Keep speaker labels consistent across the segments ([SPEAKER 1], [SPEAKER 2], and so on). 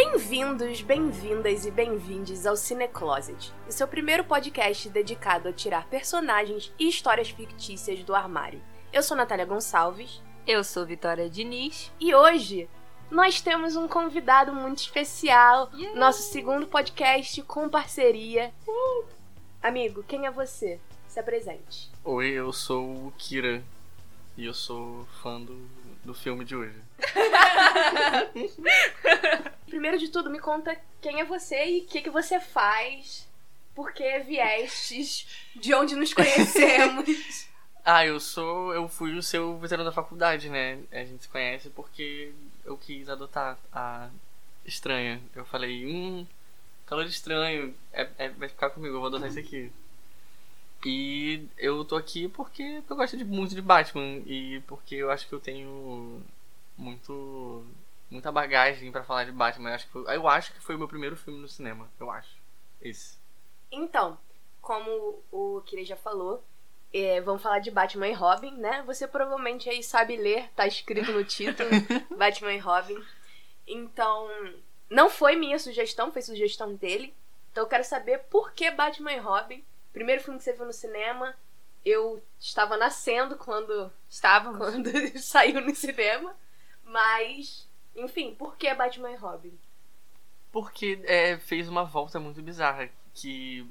[SPEAKER 1] Bem-vindos, bem-vindas e bem-vindes ao Cine Closet, o seu primeiro podcast dedicado a tirar personagens e histórias fictícias do armário. Eu sou Natália Gonçalves
[SPEAKER 2] Eu sou Vitória Diniz.
[SPEAKER 1] e hoje nós temos um convidado muito especial, nosso segundo podcast com parceria. Amigo, quem é você? Se apresente.
[SPEAKER 3] Oi, eu sou o Kira e eu sou fã do, do filme de hoje.
[SPEAKER 1] Primeiro de tudo, me conta quem é você e o que, que você faz, por que viestes, de onde nos conhecemos.
[SPEAKER 3] Ah, eu sou. Eu fui o seu veterano da faculdade, né? A gente se conhece porque eu quis adotar a estranha. Eu falei, hum, calor estranho, é, é- vai ficar comigo, eu vou adotar isso aqui. E eu tô aqui porque eu gosto de, muito de Batman e porque eu acho que eu tenho muito. muita bagagem pra falar de Batman. Eu acho, que foi, eu acho que foi o meu primeiro filme no cinema. Eu acho. Esse.
[SPEAKER 1] Então, como o Kira já falou, é, vamos falar de Batman e Robin, né? Você provavelmente aí sabe ler, tá escrito no título, Batman e Robin. Então, não foi minha sugestão, foi sugestão dele. Então eu quero saber por que Batman e Robin. Primeiro filme que você viu no cinema, eu estava nascendo quando,
[SPEAKER 2] Estávamos.
[SPEAKER 1] quando saiu no cinema. Mas, enfim, por que Batman e Robin?
[SPEAKER 3] Porque é, fez uma volta muito bizarra, que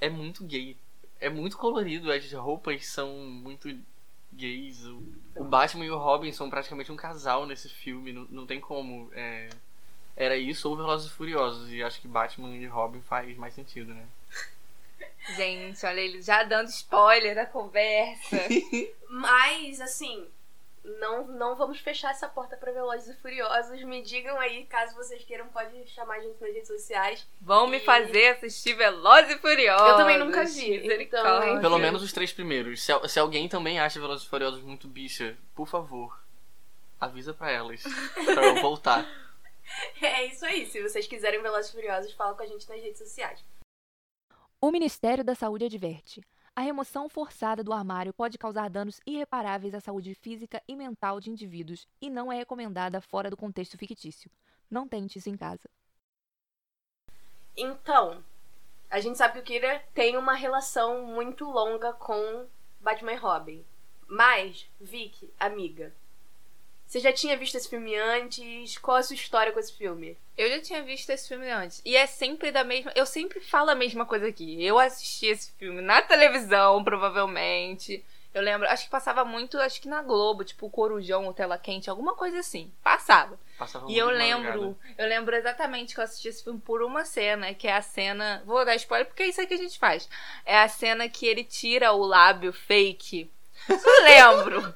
[SPEAKER 3] é muito gay. É muito colorido, as roupas são muito gays. O, o Batman e o Robin são praticamente um casal nesse filme, não, não tem como. é, era isso ou Velozes e Furiosos, e acho que Batman e Robin faz mais sentido, né?
[SPEAKER 2] Gente, olha ele já dando spoiler da conversa.
[SPEAKER 1] Mas, assim, não, não vamos fechar essa porta pra Velozes e Furiosos. Me digam aí, caso vocês queiram, pode chamar a gente nas redes sociais.
[SPEAKER 2] Vão me
[SPEAKER 1] E-
[SPEAKER 2] fazer assistir Velozes e Furiosos.
[SPEAKER 1] Eu também nunca vi, então-
[SPEAKER 3] Pelo menos os três primeiros. Se, se alguém também acha Velozes e Furiosos muito bicha, por favor, avisa pra elas, pra eu voltar.
[SPEAKER 1] É isso aí. Se vocês quiserem Velozes e Furiosos, fala com a gente nas redes sociais.
[SPEAKER 4] O Ministério da Saúde adverte: a remoção forçada do armário pode causar danos irreparáveis à saúde física e mental de indivíduos e não é recomendada fora do contexto fictício. Não tente isso em casa.
[SPEAKER 1] Então, a gente sabe que o Kira tem uma relação muito longa com Batman e Robin. Mas, Vicky, amiga, você já tinha visto esse filme antes? Qual a sua história com esse filme?
[SPEAKER 2] Eu já tinha visto esse filme antes. E é sempre da mesma. Eu sempre falo a mesma coisa aqui. Eu assisti esse filme na televisão, provavelmente. Eu lembro, acho que passava muito, acho que na Globo, tipo o Corujão, o Tela Quente, alguma coisa assim. Passava.
[SPEAKER 3] Passava
[SPEAKER 2] E eu lembro,
[SPEAKER 3] madrugada.
[SPEAKER 2] eu lembro exatamente que eu assisti esse filme por uma cena, que é a cena. Vou dar spoiler porque é isso aí que a gente faz. É a cena que ele tira o lábio fake. Eu lembro.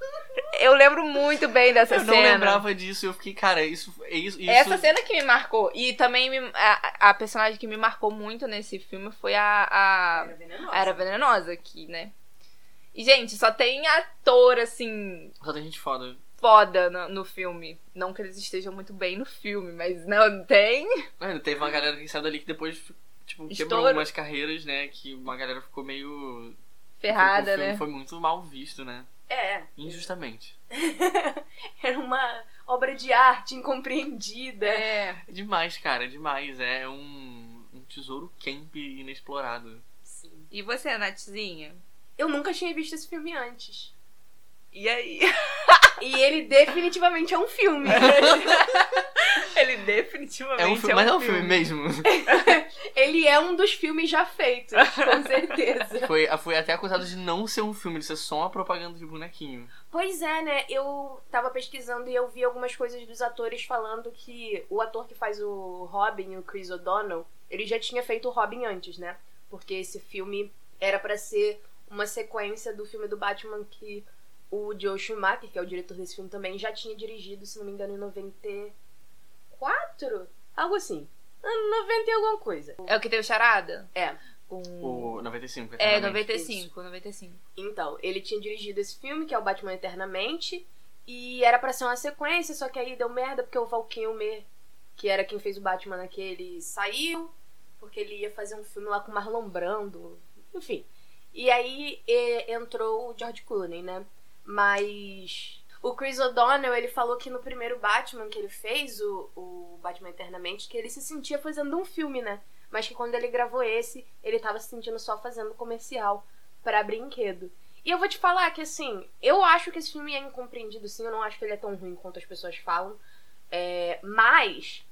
[SPEAKER 2] Eu lembro muito bem dessa
[SPEAKER 3] Eu
[SPEAKER 2] cena.
[SPEAKER 3] não lembrava disso e eu fiquei, cara, isso. é Isso, isso...
[SPEAKER 2] Essa cena que me marcou. E também me- a, a personagem que me marcou muito nesse filme foi a. a
[SPEAKER 1] venenosa.
[SPEAKER 2] a Era Venenosa aqui, né? E, gente, só tem ator, assim,
[SPEAKER 3] Só tem gente foda.
[SPEAKER 2] foda no, no filme. Não que eles estejam muito bem no filme, mas não tem.
[SPEAKER 3] Mano, teve uma galera que saiu dali que depois, tipo, quebrou
[SPEAKER 2] Estouro.
[SPEAKER 3] algumas carreiras, né? Que uma galera ficou meio.
[SPEAKER 2] Ferrada,
[SPEAKER 3] o filme
[SPEAKER 2] né?
[SPEAKER 3] Foi muito mal visto, né?
[SPEAKER 1] É.
[SPEAKER 3] Injustamente.
[SPEAKER 1] Era uma obra de arte incompreendida.
[SPEAKER 2] É.
[SPEAKER 3] Demais, cara, é demais. É um, um tesouro camp inexplorado.
[SPEAKER 1] Sim.
[SPEAKER 2] E você, Natzinha?
[SPEAKER 1] Eu nunca tinha visto esse filme antes.
[SPEAKER 2] E aí?
[SPEAKER 1] E ele definitivamente é um filme.
[SPEAKER 2] Ele definitivamente
[SPEAKER 3] É um filme, mas é um filme mesmo.
[SPEAKER 1] ele é um dos filmes já feitos, com certeza.
[SPEAKER 3] Foi, foi até acusado de não ser um filme, de ser só uma propaganda de bonequinho.
[SPEAKER 1] Pois é, né? Eu tava pesquisando e eu vi algumas coisas dos atores falando que o ator que faz o Robin, o Chris O'Donnell, ele já tinha feito o Robin antes, né? Porque esse filme era pra ser uma sequência do filme do Batman que o Joe Schumacher, que é o diretor desse filme também, já tinha dirigido, se não me engano, em 94? Algo assim. Ano 90 e alguma coisa.
[SPEAKER 2] É o que tem o charada?
[SPEAKER 1] É.
[SPEAKER 2] Com...
[SPEAKER 3] O 95,
[SPEAKER 2] É,
[SPEAKER 3] eternamente.
[SPEAKER 2] 95, 95.
[SPEAKER 1] Então, ele tinha dirigido esse filme, que é o Batman Eternamente, e era pra ser uma sequência, só que aí deu merda porque o Val Kilmer, que era quem fez o Batman naquele, saiu, porque ele ia fazer um filme lá com o Marlon Brando, enfim. E aí e- entrou o George Clooney, né? Mas O Chris O'Donnell, ele falou que no primeiro Batman que ele fez, o, o Batman Eternamente, que ele se sentia fazendo um filme, né? Mas que quando ele gravou esse, ele tava se sentindo só fazendo comercial para brinquedo. E eu vou te falar que, assim, eu acho que esse filme é incompreendido, sim. Eu não acho que ele é tão ruim quanto as pessoas falam. É, mas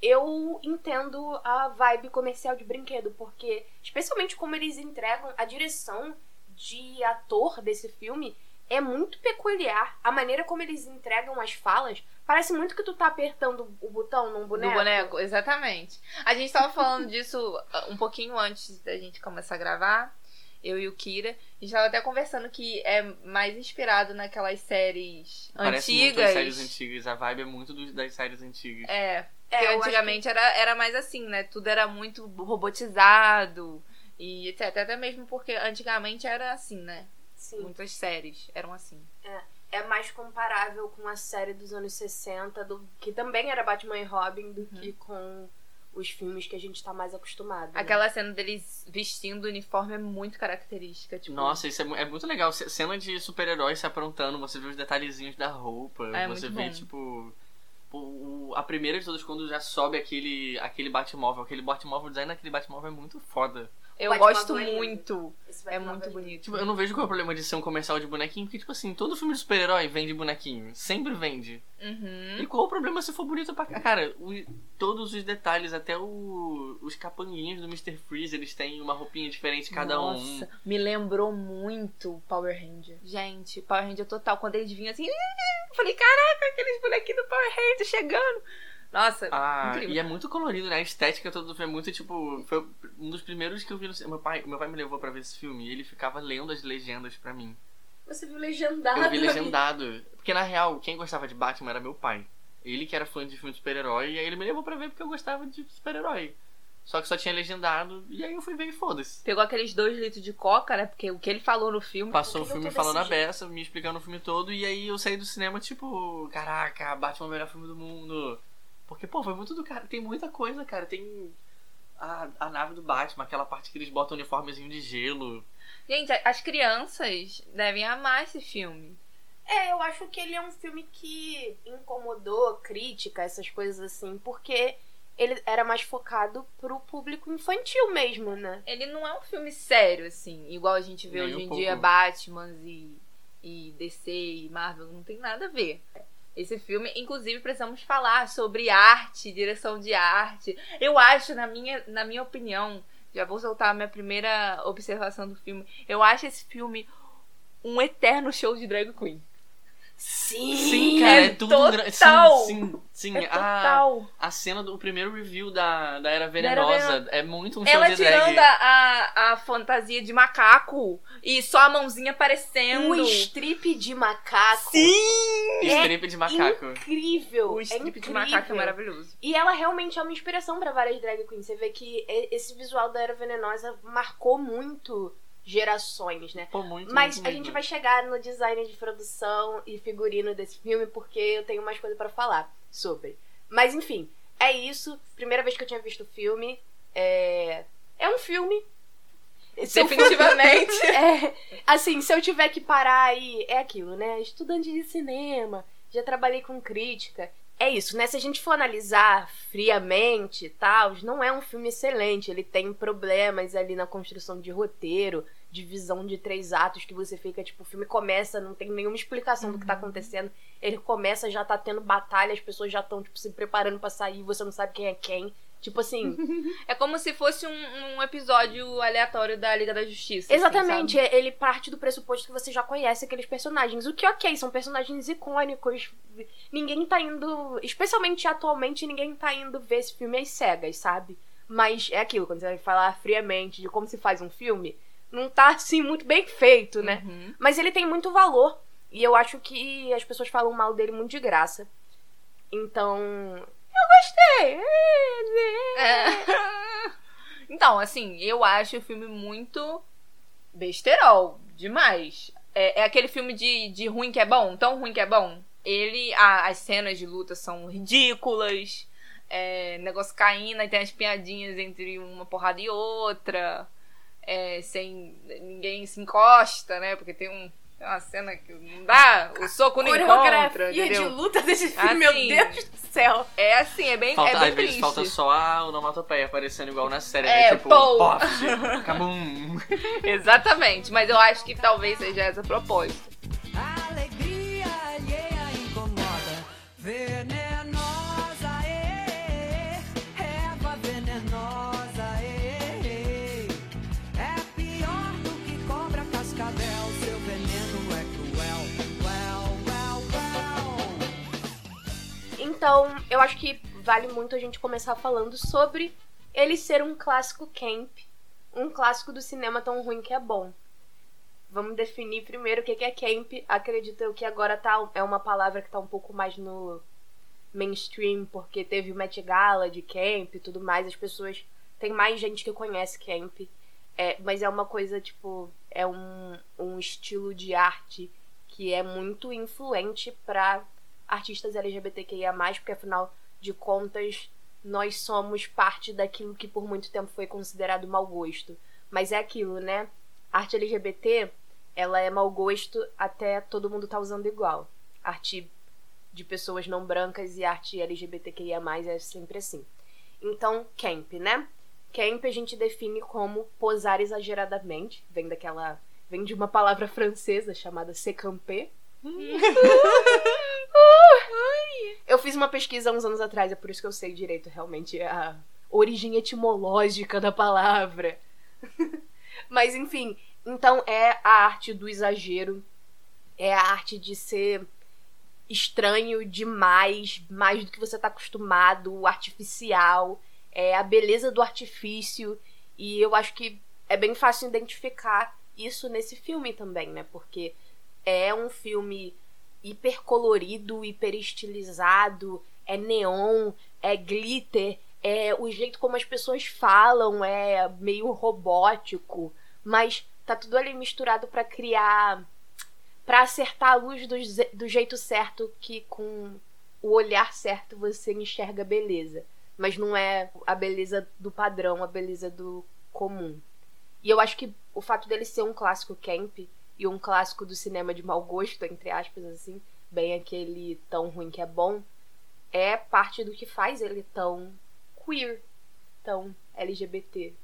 [SPEAKER 1] eu entendo a vibe comercial de brinquedo, porque, especialmente como eles entregam a direção de ator desse filme é muito peculiar. A maneira como eles entregam as falas parece muito que tu tá apertando o botão num boneco.
[SPEAKER 2] Do boneco, exatamente. A gente tava falando disso uh, um pouquinho antes da gente começar a gravar. Eu e o Kira. A gente tava até conversando que é mais inspirado naquelas séries
[SPEAKER 3] Parece
[SPEAKER 2] antigas.
[SPEAKER 3] muito as séries antigas. A vibe é muito das séries antigas.
[SPEAKER 2] É,
[SPEAKER 1] É,
[SPEAKER 2] porque
[SPEAKER 1] eu acho
[SPEAKER 2] antigamente era, era mais assim, né? Tudo era muito robotizado e etc. Até mesmo porque antigamente era assim, né?
[SPEAKER 1] Sim.
[SPEAKER 2] Muitas séries eram assim.
[SPEAKER 1] É mais comparável com a série dos anos 60, do, que também era Batman e Robin, do que com os filmes que a gente tá mais acostumado. né?
[SPEAKER 2] Aquela cena deles vestindo o uniforme é muito característica. Tipo,
[SPEAKER 3] Nossa, isso é, é muito legal. Cena de super-heróis se aprontando, você vê os detalhezinhos da roupa,
[SPEAKER 2] É,
[SPEAKER 3] você
[SPEAKER 2] muito
[SPEAKER 3] vê,
[SPEAKER 2] bom.
[SPEAKER 3] tipo. o- o- a primeira de todas, quando já sobe aquele, aquele Batmóvel. Aquele Batmóvel, o design daquele Batmóvel é muito foda.
[SPEAKER 2] Eu
[SPEAKER 1] Batman
[SPEAKER 2] gosto
[SPEAKER 1] é
[SPEAKER 2] muito. É muito bonito.
[SPEAKER 3] Tipo, eu não vejo qual é o problema de ser um comercial de bonequinho, porque, tipo assim, todo filme de super-herói vende bonequinho. Sempre vende.
[SPEAKER 2] Uhum.
[SPEAKER 3] E qual o problema se for bonito pra cá? Cara, o- todos os detalhes, até o- os capanguinhos do Mr. Freeze, eles têm uma roupinha diferente cada um.
[SPEAKER 2] Nossa, me lembrou muito Power Ranger. Gente, Power Ranger total. Quando eles vinham assim, eu falei, caraca, aqueles bonequinhos do Power Ranger chegando. Nossa,
[SPEAKER 3] Ah,
[SPEAKER 2] incrível.
[SPEAKER 3] e é muito colorido, né? A estética todo do filme é muito, tipo... Foi um dos primeiros que eu vi no cinema. Meu pai, meu pai me levou pra ver esse filme e ele ficava lendo as legendas pra mim.
[SPEAKER 1] Você viu legendado.
[SPEAKER 3] Eu vi legendado. Porque, na real, quem gostava de Batman era meu pai. Ele que era fã de filme de super-herói, e aí ele me levou pra ver porque eu gostava de super-herói. Só que só tinha legendado, e aí eu fui ver e foda-se.
[SPEAKER 2] Pegou aqueles dois litros de coca, né? Porque o que ele falou no filme.
[SPEAKER 3] Passou o filme falando a beça, me explicando o filme todo, e aí eu saí do cinema, tipo, caraca, Batman é o melhor filme do mundo. Porque, pô, foi muito do cara. Tem muita coisa, cara. Tem a, a nave do Batman, aquela parte que eles botam o uniformezinho de gelo.
[SPEAKER 2] Gente, as crianças devem amar esse filme.
[SPEAKER 1] É, eu acho que ele é um filme que incomodou crítica, essas coisas assim, porque ele era mais focado pro público infantil mesmo, né?
[SPEAKER 2] Ele não é um filme sério, assim, igual a gente vê
[SPEAKER 3] Nem
[SPEAKER 2] hoje
[SPEAKER 3] um
[SPEAKER 2] em
[SPEAKER 3] pouco.
[SPEAKER 2] dia Batman e, e DC e Marvel, não tem nada a ver. Esse filme, inclusive, precisamos falar sobre arte, direção de arte. Eu acho, na minha, na minha opinião, já vou soltar a minha primeira observação do filme. Eu acho esse filme um eterno show de drag queen.
[SPEAKER 1] Sim!
[SPEAKER 3] Sim, cara, é tudo
[SPEAKER 2] total.
[SPEAKER 3] Sim, sim, sim.
[SPEAKER 2] É
[SPEAKER 3] a,
[SPEAKER 2] total.
[SPEAKER 3] a cena do primeiro review da, da Era Venenosa é muito um show
[SPEAKER 2] Ela
[SPEAKER 3] de
[SPEAKER 2] tirando
[SPEAKER 3] drag.
[SPEAKER 2] a, a, a fantasia de macaco e só a mãozinha aparecendo.
[SPEAKER 1] O strip de macaco.
[SPEAKER 2] Sim!
[SPEAKER 3] Strip de macaco.
[SPEAKER 1] Incrível!
[SPEAKER 2] O
[SPEAKER 1] é
[SPEAKER 2] strip de
[SPEAKER 1] incrível.
[SPEAKER 2] macaco é maravilhoso.
[SPEAKER 1] E ela realmente é uma inspiração pra várias drag queens. Você vê que esse visual da Era Venenosa marcou muito gerações, né?
[SPEAKER 3] Pô, muito,
[SPEAKER 1] Mas
[SPEAKER 3] muito
[SPEAKER 1] a gente
[SPEAKER 3] mesmo.
[SPEAKER 1] vai chegar no design de produção e figurino desse filme porque eu tenho mais coisa pra falar sobre. Mas enfim, é isso. Primeira vez que eu tinha visto o filme. É, é um filme.
[SPEAKER 2] Definitivamente.
[SPEAKER 1] É, assim, se eu tiver que parar aí, é aquilo, né? Estudante de cinema, já trabalhei com crítica. É isso, né? Se a gente for analisar friamente e tal, não é um filme excelente. Ele tem problemas ali na construção de roteiro, de visão de três atos, que você fica, tipo, o filme começa, não tem nenhuma explicação do que tá acontecendo. Ele começa, já tá tendo batalha, as pessoas já estão, tipo, se preparando pra sair, você não sabe quem é quem. Tipo assim,
[SPEAKER 2] É como se fosse um, um episódio aleatório da Liga da Justiça. assim,
[SPEAKER 1] Exatamente,
[SPEAKER 2] sabe?
[SPEAKER 1] ele parte do pressuposto que você já conhece aqueles personagens. O que, ok, são personagens icônicos. Ninguém tá indo. Especialmente atualmente, ninguém tá indo ver esse filme às cegas, sabe? Mas é aquilo, quando você vai falar friamente de como se faz um filme, não tá assim muito bem feito, né?
[SPEAKER 2] Uhum.
[SPEAKER 1] Mas ele tem muito valor. E eu acho que as pessoas falam mal dele muito de graça. Então. Eu gostei!
[SPEAKER 2] É. Então, assim, eu acho o filme muito besterol, demais. É, é aquele filme de, de ruim que é bom, tão ruim que é bom. Ele, a- as cenas de luta são ridículas, é, negócio caindo, aí tem as piadinhas entre uma porrada e outra, é, sem ninguém se encosta, né? Porque tem um É uma cena que não dá, o soco não encontra,
[SPEAKER 1] Coreografia de luta desse filme, meu
[SPEAKER 2] Assim.
[SPEAKER 1] Deus do céu.
[SPEAKER 2] É assim, é bem,
[SPEAKER 3] Falta,
[SPEAKER 2] é bem
[SPEAKER 3] às vezes
[SPEAKER 2] triste.
[SPEAKER 3] falta só a onomatopeia aparecendo igual na série.
[SPEAKER 2] É,
[SPEAKER 3] né? Tipo, cabum.
[SPEAKER 2] Exatamente, mas eu acho que talvez seja essa a proposta.
[SPEAKER 5] A alegria alheia incomoda, venenosa,
[SPEAKER 1] eu acho que vale muito a gente começar falando sobre ele ser um clássico camp, um clássico do cinema tão ruim que é bom. Vamos definir primeiro o que é camp. Acredito eu que agora tá, é uma palavra que tá um pouco mais no mainstream, porque teve o Met Gala de camp e tudo mais. As pessoas. Tem mais gente que conhece camp. É, mas é uma coisa, tipo. É um, um estilo de arte que é muito influente pra artistas LGBTQIA, porque afinal de contas nós somos parte daquilo que por muito tempo foi considerado mau gosto. Mas é aquilo, né? Arte LGBT, ela é mau gosto até todo mundo tá usando igual. Arte de pessoas não brancas e arte LGBTQIA+, é sempre assim. Então, camp, né? Camp a gente define como posar exageradamente, vem daquela... Vem de uma palavra francesa chamada se eu fiz uma pesquisa uns anos atrás, é por isso que eu sei direito realmente a origem etimológica da palavra. Mas enfim, então é a arte do exagero, é a arte de ser estranho demais, mais do que você tá acostumado, artificial, é a beleza do artifício, e eu acho que é bem fácil identificar isso nesse filme também, né? Porque é um filme hiper colorido, hiper estilizado, é neon, é glitter, é o jeito como as pessoas falam é meio robótico, mas tá tudo ali misturado pra criar pra acertar a luz do, do jeito certo que com o olhar certo você enxerga beleza, mas não é a beleza do padrão, a beleza do comum. E eu acho que o fato dele ser um clássico camp e um clássico do cinema de mau gosto, entre aspas, assim, bem aquele tão ruim que é bom, é parte do que faz ele tão queer, tão LGBT.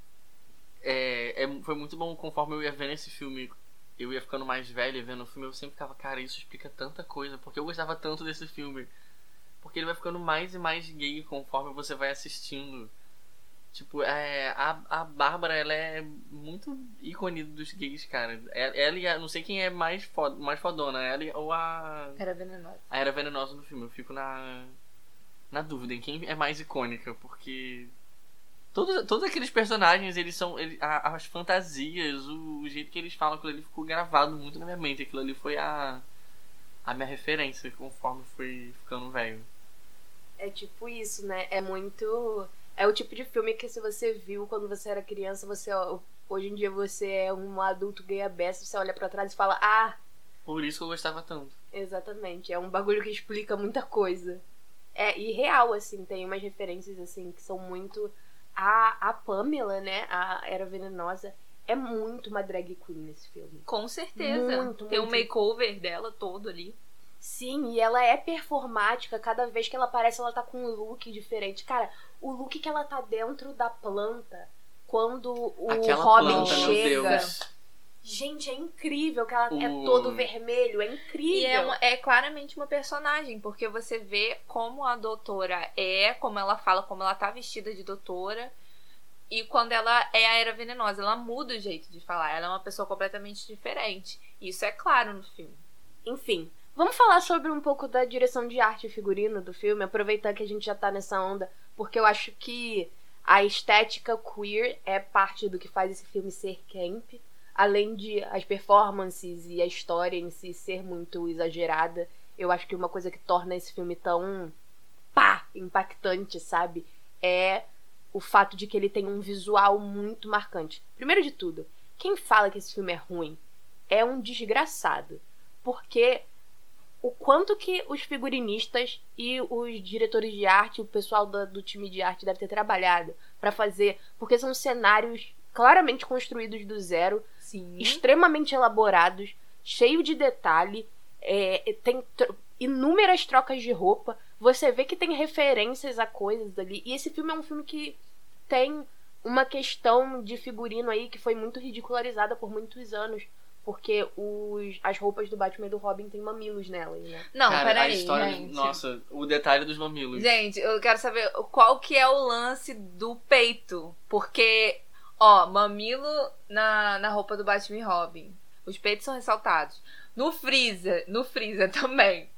[SPEAKER 3] É, é- foi muito bom conforme eu ia vendo esse filme. Eu ia ficando mais velho vendo o filme, eu sempre ficava, cara, isso explica tanta coisa. Porque eu gostava tanto desse filme. Porque ele vai ficando mais e mais gay conforme você vai assistindo. Tipo, é, a, a Bárbara, ela é muito ícone dos gays, cara. Ela, ela e a, não sei quem é mais, foda, mais fodona, ela ou a,
[SPEAKER 2] Era venenosa.
[SPEAKER 3] a Era Venenosa no filme. Eu fico na, na dúvida em quem é mais icônica, porque todos, todos aqueles personagens, eles são. ele- a- as fantasias, o, o jeito que eles falam, aquilo ali ficou gravado muito na minha mente. Aquilo ali foi a, a minha referência conforme fui ficando velho.
[SPEAKER 1] É tipo isso, né? É muito. É o tipo de filme que se você viu quando você era criança, você. Hoje em dia você é um adulto gay aberto, você olha pra trás e fala, ah,
[SPEAKER 3] Por isso que eu gostava tanto.
[SPEAKER 1] Exatamente, é um bagulho que explica muita coisa. É, e real, assim, tem umas referências, assim, que são muito. A, a Pamela, né? A Era Venenosa, é muito uma drag queen nesse filme.
[SPEAKER 2] Com certeza.
[SPEAKER 1] Muito,
[SPEAKER 2] Tem um
[SPEAKER 1] muito.
[SPEAKER 2] makeover dela todo ali.
[SPEAKER 1] Sim, e ela é performática, cada vez que ela aparece, ela tá com um look diferente. Cara, o look que ela tá dentro da planta, quando o
[SPEAKER 3] Aquela
[SPEAKER 1] Robin
[SPEAKER 3] planta, meu
[SPEAKER 1] chega. Gente, é incrível que ela é todo vermelho, é incrível.
[SPEAKER 2] E é, uma- é claramente uma personagem, porque você vê como a doutora é, como ela fala, como ela tá vestida de doutora. E quando ela é a era venenosa, ela muda o jeito de falar. Ela é uma pessoa completamente diferente. Isso é claro no filme.
[SPEAKER 1] Enfim, vamos falar sobre um pouco da direção de arte e figurino do filme, aproveitar que a gente já tá nessa onda, porque eu acho que a estética queer é parte do que faz esse filme ser camp, além de as performances e a história em si ser muito exagerada. Eu acho que uma coisa que torna esse filme tão pá, impactante, sabe? É o fato de que ele tem um visual muito marcante. Primeiro de tudo, quem fala que esse filme é ruim é um desgraçado porque o quanto que os figurinistas e os diretores de arte, o pessoal da- do time de arte deve ter trabalhado pra fazer, porque são cenários claramente construídos do zero,
[SPEAKER 2] Sim.
[SPEAKER 1] extremamente elaborados, cheio de detalhe, é, tem tro- inúmeras trocas de roupa. Você vê que tem referências a coisas ali. E esse filme é um filme que tem uma questão de figurino aí que foi muito ridicularizada por muitos anos. Porque os, as roupas do Batman e do Robin têm mamilos nelas, né?
[SPEAKER 2] Não,
[SPEAKER 3] Cara,
[SPEAKER 2] peraí,
[SPEAKER 3] a história.
[SPEAKER 2] gente.
[SPEAKER 3] Nossa, o detalhe dos mamilos.
[SPEAKER 2] Gente, eu quero saber qual que é o lance do peito. Porque, ó, mamilo na, na roupa do Batman e Robin. Os peitos são ressaltados. No freezer, no freezer também.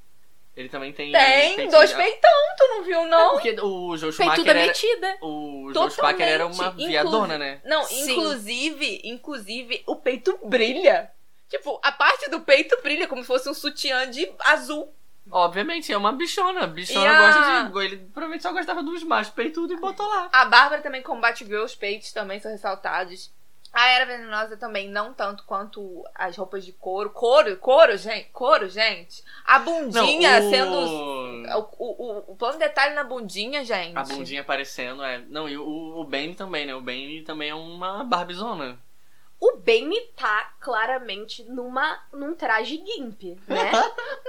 [SPEAKER 3] Ele também tem.
[SPEAKER 2] Tem
[SPEAKER 3] peitinho-
[SPEAKER 2] dois peitão, tu não viu,
[SPEAKER 3] É
[SPEAKER 2] não?
[SPEAKER 3] porque o Joe
[SPEAKER 1] Peituda
[SPEAKER 3] Schumacher era,
[SPEAKER 1] metida.
[SPEAKER 3] o Joe Schumacher era uma viadona, né?
[SPEAKER 2] Não,
[SPEAKER 1] Sim.
[SPEAKER 2] inclusive, inclusive, o peito brilha. Tipo, a parte do peito brilha como se fosse um sutiã de azul.
[SPEAKER 3] Obviamente, é uma bichona. Bichona
[SPEAKER 2] a-
[SPEAKER 3] gosta de. Ele provavelmente só gostava dos machos peitudo e botou lá.
[SPEAKER 2] A Bárbara também combate Girl, os peitos também são ressaltados. A Era Venenosa também, não tanto quanto as roupas de couro. Couro, couro, gente. Couro, gente. A bundinha
[SPEAKER 3] Não, o-
[SPEAKER 2] sendo. O, o, o, plano de detalhe na bundinha, gente.
[SPEAKER 3] A bundinha aparecendo, é. Não, e o, o Bane também, né? O Bane também é uma barbizona.
[SPEAKER 1] O Bane tá claramente numa, num traje gimp, né?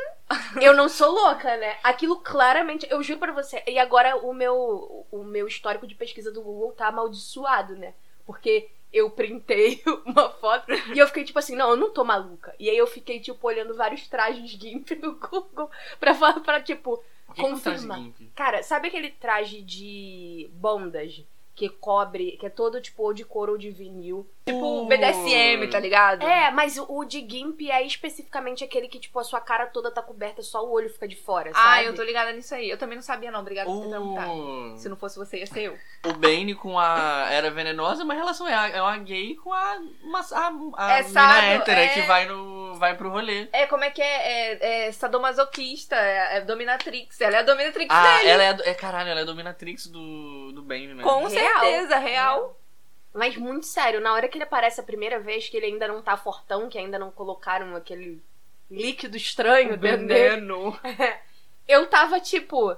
[SPEAKER 1] eu não sou louca, né? Aquilo claramente, eu juro pra você. E agora o meu, o meu histórico de pesquisa do Google tá amaldiçoado, né? Porque eu printei uma foto e eu fiquei tipo assim, não, eu não tô maluca. E aí eu fiquei, tipo, olhando vários trajes gimp no Google pra, falar- pra tipo,
[SPEAKER 3] que, que é um traje
[SPEAKER 1] Confirma.
[SPEAKER 3] gimp?
[SPEAKER 1] Cara, sabe aquele traje de bondage que cobre, que é todo tipo ou de couro ou de vinil?
[SPEAKER 2] Tipo. BDSM, tá ligado?
[SPEAKER 1] É, mas o, de Gimp é especificamente aquele que, tipo, a sua cara toda tá coberta, só o olho fica de fora, sabe?
[SPEAKER 2] Ah, eu tô ligada nisso aí. Eu também não sabia, não. Obrigada por ter perguntado. Se não fosse você, ia ser eu.
[SPEAKER 3] o Bane com a Era Venenosa é uma relação. É, a- é uma gay com a, uma, a, a
[SPEAKER 2] É
[SPEAKER 3] mina hétera
[SPEAKER 2] é.
[SPEAKER 3] que vai, no, vai pro rolê.
[SPEAKER 2] É, como é que é? É, é sadomasoquista, é, é dominatrix. Ela é a dominatrix
[SPEAKER 3] Ah,
[SPEAKER 2] dele.
[SPEAKER 3] ela é, é. Caralho, ela é a dominatrix do, do Bane, né?
[SPEAKER 2] Com
[SPEAKER 1] Real.
[SPEAKER 2] certeza, real.
[SPEAKER 1] Mas muito sério, na hora que ele aparece a primeira vez, que ele ainda não tá fortão, que ainda não colocaram aquele líquido estranho dentro dele,
[SPEAKER 2] Veneno.
[SPEAKER 1] eu tava tipo.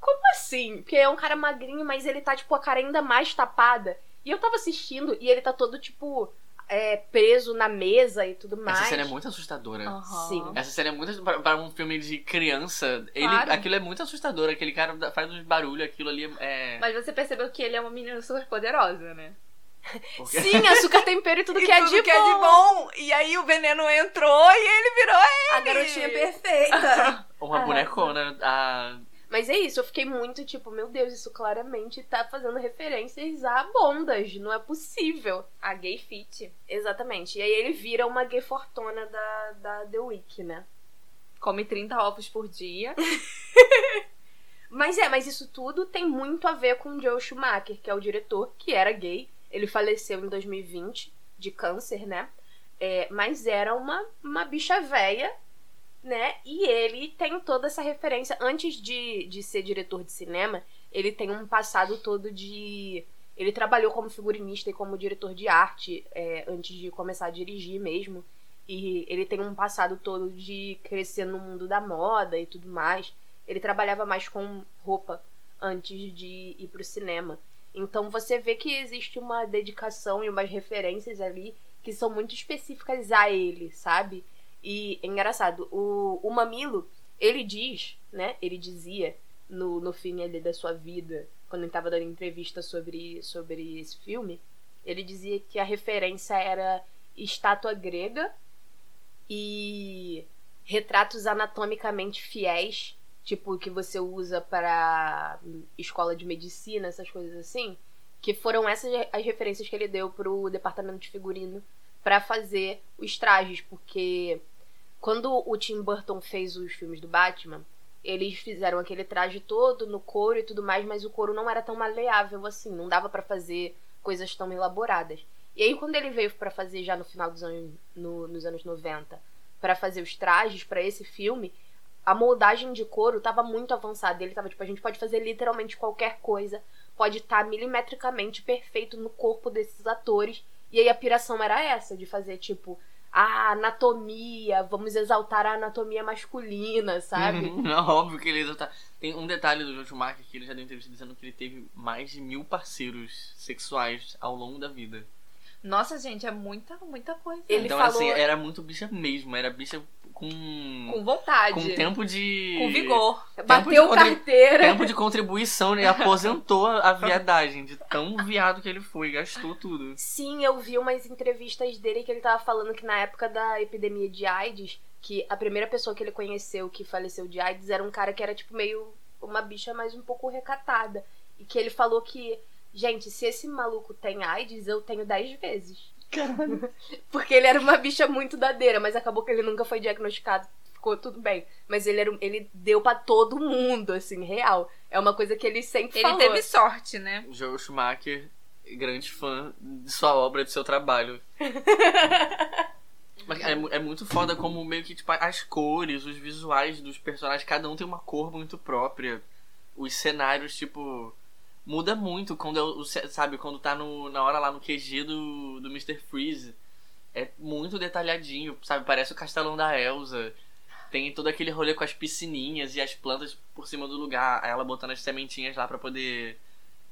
[SPEAKER 1] Como assim? Porque é um cara magrinho, mas ele tá, tipo, a cara ainda mais tapada. E eu tava assistindo e ele tá todo, tipo, é, preso na mesa e tudo mais.
[SPEAKER 3] Essa cena é muito assustadora.
[SPEAKER 2] Aham.
[SPEAKER 1] Sim.
[SPEAKER 3] Essa cena é muito. Pra, pra um filme de criança, ele,
[SPEAKER 2] Claro.
[SPEAKER 3] aquilo é muito assustador. Aquele cara faz uns barulhos, aquilo ali é.
[SPEAKER 2] Mas você percebeu que ele é uma menina super poderosa, né?
[SPEAKER 3] porque-
[SPEAKER 1] Sim, açúcar, tempero e tudo que, é,
[SPEAKER 2] tudo
[SPEAKER 1] de
[SPEAKER 2] que é de bom. E aí o veneno entrou e ele virou
[SPEAKER 1] A garotinha perfeita.
[SPEAKER 3] Uma bonecona. A...
[SPEAKER 1] Mas é isso, eu fiquei muito tipo, meu Deus, isso claramente tá fazendo referências a bondas, não é possível.
[SPEAKER 2] a gay fit.
[SPEAKER 1] Exatamente. E aí ele vira uma gay fortuna da, da The Week, né?
[SPEAKER 2] Come 30 ovos por dia.
[SPEAKER 1] Mas é, mas isso tudo tem muito a ver com o Joe Schumacher, que é o diretor, que era gay. Ele faleceu em 2020 de câncer, né? É, mas era uma, uma bicha véia, né? E ele tem toda essa referência. Antes de, de ser diretor de cinema, ele tem um passado todo de. Ele trabalhou como figurinista e como diretor de arte é, antes de começar a dirigir mesmo. E ele tem um passado todo de crescer no mundo da moda e tudo mais. Ele trabalhava mais com roupa antes de ir pro cinema. Então você vê que existe uma dedicação e umas referências ali que são muito específicas a ele, sabe? E é engraçado, o, o Mamilo, ele diz, né? Ele dizia no, no fim ali da sua vida, quando ele tava dando entrevista sobre, sobre esse filme, ele dizia que a referência era estátua grega e retratos anatomicamente fiéis, tipo que você usa para escola de medicina, essas coisas assim, que foram essas as referências que ele deu pro departamento de figurino para fazer os trajes, porque quando o Tim Burton fez os filmes do Batman, eles fizeram aquele traje todo no couro e tudo mais, mas o couro não era tão maleável assim, não dava para fazer coisas tão elaboradas. E aí quando ele veio para fazer já no final dos anos no- nos anos 90, para fazer os trajes para esse filme, a moldagem de couro tava muito avançada. Ele tava tipo, a gente pode fazer literalmente qualquer coisa, pode estar milimetricamente perfeito no corpo desses atores. E aí a piração era essa, de fazer tipo a anatomia, vamos exaltar a anatomia masculina, sabe?
[SPEAKER 3] Não, é óbvio que ele exalta. Tem um detalhe do Joe Schumacher que ele já deu entrevista dizendo que ele teve mais de mil parceiros sexuais ao longo da vida.
[SPEAKER 2] Nossa, gente, é muita, muita coisa.
[SPEAKER 1] Ele
[SPEAKER 3] então,
[SPEAKER 1] falou-
[SPEAKER 3] assim, era muito bicha mesmo. Era bicha com.
[SPEAKER 2] Com vontade.
[SPEAKER 3] com tempo de.
[SPEAKER 2] Com vigor.
[SPEAKER 1] Bateu
[SPEAKER 3] de
[SPEAKER 1] carteira.
[SPEAKER 3] Tempo de contribuição, né? E aposentou a viadagem. De tão viado que ele foi. Gastou tudo.
[SPEAKER 1] Sim, eu vi umas entrevistas dele que ele tava falando que na época da epidemia de AIDS, que a primeira pessoa que ele conheceu que faleceu de AIDS era um cara que era tipo meio uma bicha mais um pouco recatada. E que ele falou que, gente, se esse maluco tem AIDS, eu tenho 10 vezes.
[SPEAKER 3] Caralho.
[SPEAKER 1] Porque ele era uma bicha muito dadeira, mas acabou que ele nunca foi diagnosticado. Ficou tudo bem. Mas ele, era, ele deu pra todo mundo, assim, real. É uma coisa que ele sempre
[SPEAKER 2] Ele
[SPEAKER 1] falou.
[SPEAKER 2] teve sorte, né?
[SPEAKER 3] Joel Schumacher, grande fã de sua obra, de seu trabalho. Mas é, é muito foda como meio que, tipo, as cores, os visuais dos personagens, cada um tem uma cor muito própria. Os cenários, tipo, muda muito quando, ce- sabe, quando tá no, na hora lá no QG do, do Mr. Freeze. É muito detalhadinho, sabe? Parece o castelão da Elsa. Tem todo aquele rolê com as piscininhas e as plantas por cima do lugar. Ela botando as sementinhas lá pra poder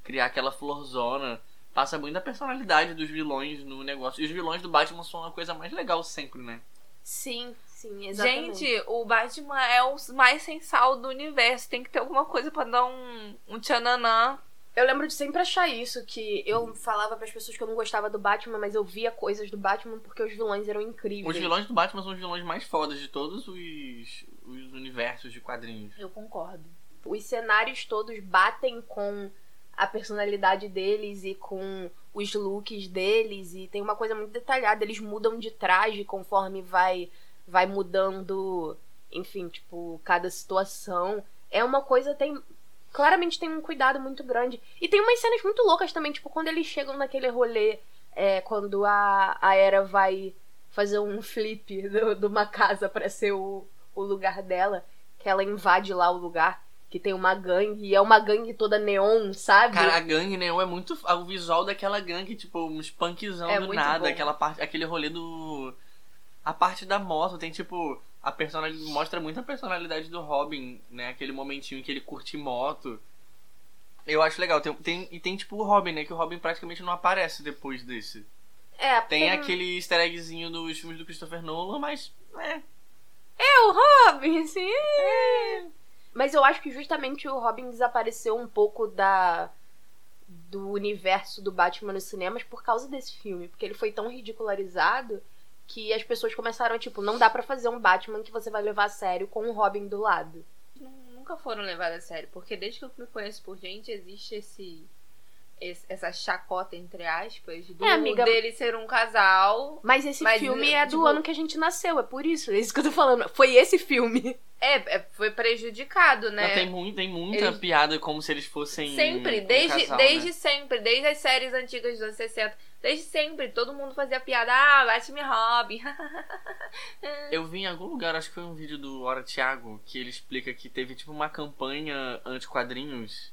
[SPEAKER 3] criar aquela florzona. Passa muito da personalidade dos vilões no negócio. E os vilões do Batman são a coisa mais legal sempre, né?
[SPEAKER 1] Sim, sim, exatamente.
[SPEAKER 2] Gente, o Batman é o mais sensal do universo. Tem que ter alguma coisa pra dar um, um tchananã.
[SPEAKER 1] Eu lembro de sempre achar isso, que eu falava pras pessoas que eu não gostava do Batman, mas eu via coisas do Batman porque os vilões eram incríveis.
[SPEAKER 3] Os vilões do Batman são os vilões mais fodas de todos os, os universos de quadrinhos.
[SPEAKER 2] Eu concordo.
[SPEAKER 1] Os cenários todos batem com a personalidade deles e com os looks deles e tem uma coisa muito detalhada, eles mudam de traje conforme vai vai mudando, enfim, tipo, cada situação. É uma coisa tem claramente tem um cuidado muito grande. E tem umas cenas muito loucas também, tipo, quando eles chegam naquele rolê, é, quando a, a Era vai fazer um flip de uma casa pra ser o, o lugar dela, que ela invade lá o lugar, que tem uma gangue, e é uma gangue toda neon, sabe?
[SPEAKER 3] Cara, a gangue Neon é muito. O visual daquela gangue, tipo, uns punkzão
[SPEAKER 1] É
[SPEAKER 3] do nada.
[SPEAKER 1] bom.
[SPEAKER 3] Aquela parte, aquele rolê do. A parte da moto tem, tipo. A personalidade. Mostra muito a personalidade do Robin, né? Aquele momentinho que ele curte moto. Eu acho legal. Tem, tem- e tem, tipo, o Robin, né? Que o Robin praticamente não aparece depois desse.
[SPEAKER 1] é,
[SPEAKER 3] Tem aquele easter eggzinho dos filmes do Christopher Nolan, mas. É.
[SPEAKER 1] É o Robin, assim. é. Mas eu acho que justamente o Robin desapareceu um pouco da do universo do Batman nos cinemas por causa desse filme, porque ele foi tão ridicularizado que as pessoas começaram tipo, não dá pra fazer um Batman que você vai levar a sério com o Robin do lado.
[SPEAKER 2] Nun- Nunca foram levadas a sério. Porque desde que eu me conheço por gente, existe esse. esse- essa chacota, entre aspas, do
[SPEAKER 1] É, amiga.
[SPEAKER 2] dele ser um casal.
[SPEAKER 1] Mas esse
[SPEAKER 2] Mas,
[SPEAKER 1] filme é do
[SPEAKER 2] tipo-
[SPEAKER 1] ano que a gente nasceu, é por isso, é isso que eu tô falando. Foi esse filme.
[SPEAKER 2] É, é, foi prejudicado, né?
[SPEAKER 3] Não, tem, muito, tem muita
[SPEAKER 2] Eles-
[SPEAKER 3] piada como se eles fossem.
[SPEAKER 2] Sempre,
[SPEAKER 3] um
[SPEAKER 2] desde,
[SPEAKER 3] casal,
[SPEAKER 2] desde
[SPEAKER 3] né?
[SPEAKER 2] sempre, desde as séries antigas dos anos 60. Desde sempre, todo mundo fazia piada. Ah, Batman e Robin.
[SPEAKER 3] Eu vi em algum lugar, acho que foi um vídeo do Hora Thiago, que ele explica que teve tipo uma campanha anti-quadrinhos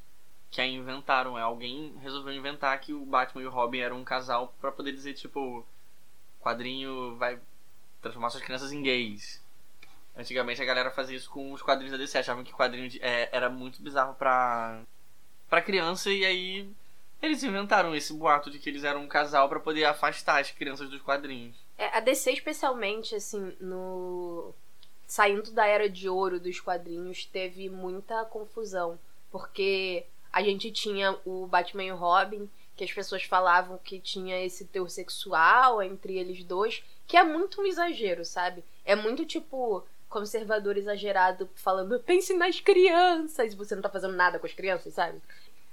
[SPEAKER 3] que aí inventaram. É, alguém resolveu inventar que o Batman e o Robin eram um casal pra poder dizer, tipo, quadrinho vai transformar suas crianças em gays. Antigamente a galera fazia isso com os quadrinhos da DC, achavam que quadrinho de- é, era muito bizarro pra, pra criança e aí eles inventaram esse boato de que eles eram um casal pra poder afastar as crianças dos quadrinhos.
[SPEAKER 1] É, a DC, especialmente, assim, no. Saindo da era de ouro dos quadrinhos, teve muita confusão. Porque a gente tinha o Batman e o Robin, que as pessoas falavam que tinha esse teor sexual entre eles dois, que é muito um exagero, sabe? É muito tipo conservador exagerado falando pense nas crianças, você não tá fazendo nada com as crianças, sabe?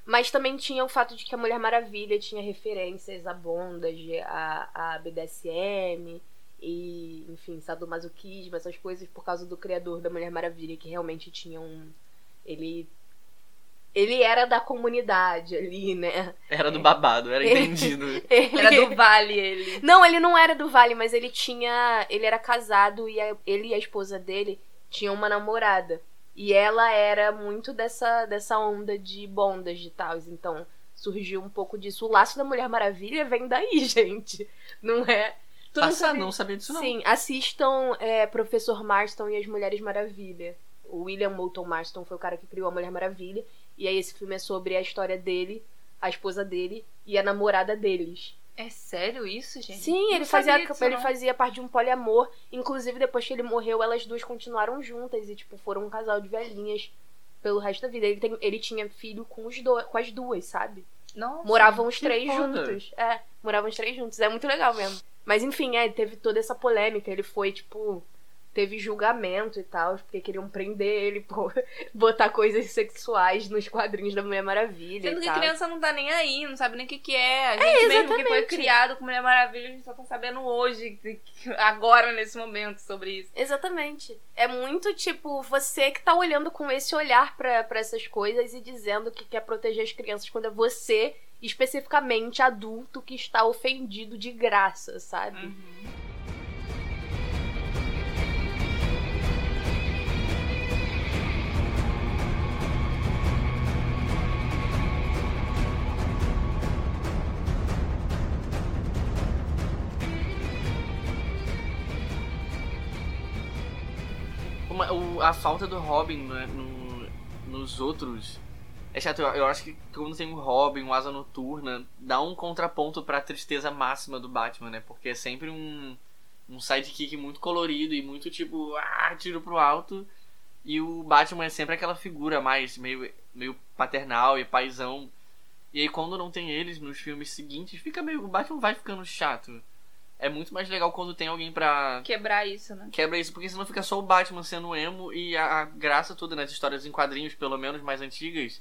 [SPEAKER 1] Mas também tinha o fato de que a Mulher Maravilha tinha referências a bondage, a, a BDSM e, enfim, sadomasoquismo, essas coisas por causa do criador da Mulher Maravilha, que realmente tinha um. Ele. Ele era da comunidade ali, né?
[SPEAKER 3] Era do babado, era entendido.
[SPEAKER 1] Ele...
[SPEAKER 2] Era do Vale ele.
[SPEAKER 1] Não, ele não era do Vale, mas ele tinha. Ele era casado e a- ele e a esposa dele tinham uma namorada. E ela era muito dessa, dessa onda de bondas e tal. Então surgiu um pouco disso. O laço da Mulher Maravilha vem daí, gente. Não é. Tu não
[SPEAKER 3] Passa,
[SPEAKER 1] sabe-
[SPEAKER 3] não sabia disso não.
[SPEAKER 1] Sim, assistam é, Professor Marston e as Mulheres Maravilha. O William Moulton Marston foi o cara que criou a Mulher Maravilha. E aí esse filme é sobre a história dele, a esposa dele e a namorada deles.
[SPEAKER 2] É sério isso, gente?
[SPEAKER 1] Sim, ele fazia,
[SPEAKER 2] disso,
[SPEAKER 1] ele
[SPEAKER 2] não.
[SPEAKER 1] fazia parte de um poliamor. Inclusive, depois que ele morreu, elas duas continuaram juntas e, tipo, foram um casal de velhinhas pelo resto da vida. Ele, tem, ele tinha filho com, os do, com as duas, sabe?
[SPEAKER 2] Nossa.
[SPEAKER 1] Moravam os três
[SPEAKER 3] foda.
[SPEAKER 1] juntos. É, moravam os três juntos. É muito legal mesmo. Mas enfim, é, teve toda essa polêmica. Ele foi, tipo. Teve julgamento e tal, porque queriam prender ele por botar coisas sexuais nos quadrinhos da Mulher Maravilha.
[SPEAKER 2] Sendo
[SPEAKER 1] e
[SPEAKER 2] que
[SPEAKER 1] tal.
[SPEAKER 2] criança não tá nem aí, não sabe nem o que, que é. A gente mesmo que foi criado com Mulher Maravilha, a gente só tá sabendo hoje, agora, nesse momento, sobre isso.
[SPEAKER 1] Exatamente. É muito tipo você que tá olhando com esse olhar pra essas coisas e dizendo que quer proteger as crianças quando é você, especificamente adulto, que está ofendido de graça, sabe?
[SPEAKER 2] Uhum.
[SPEAKER 3] Uma- o- a falta do Robin né, no- nos outros. É chato, eu, eu acho que quando tem um Robin, um Asa Noturna, dá um contraponto pra tristeza máxima do Batman, né? Porque é sempre um, um sidekick muito colorido e muito tipo, ah, tiro pro alto. E o Batman é sempre aquela figura mais meio, meio paternal e paizão. E aí quando não tem eles nos filmes seguintes, fica meio. O Batman vai ficando chato. É muito mais legal quando tem alguém pra
[SPEAKER 2] Quebrar isso, né?
[SPEAKER 3] quebra isso, porque senão fica só o Batman sendo emo e a, a graça toda nas histórias em quadrinhos, pelo menos mais antigas,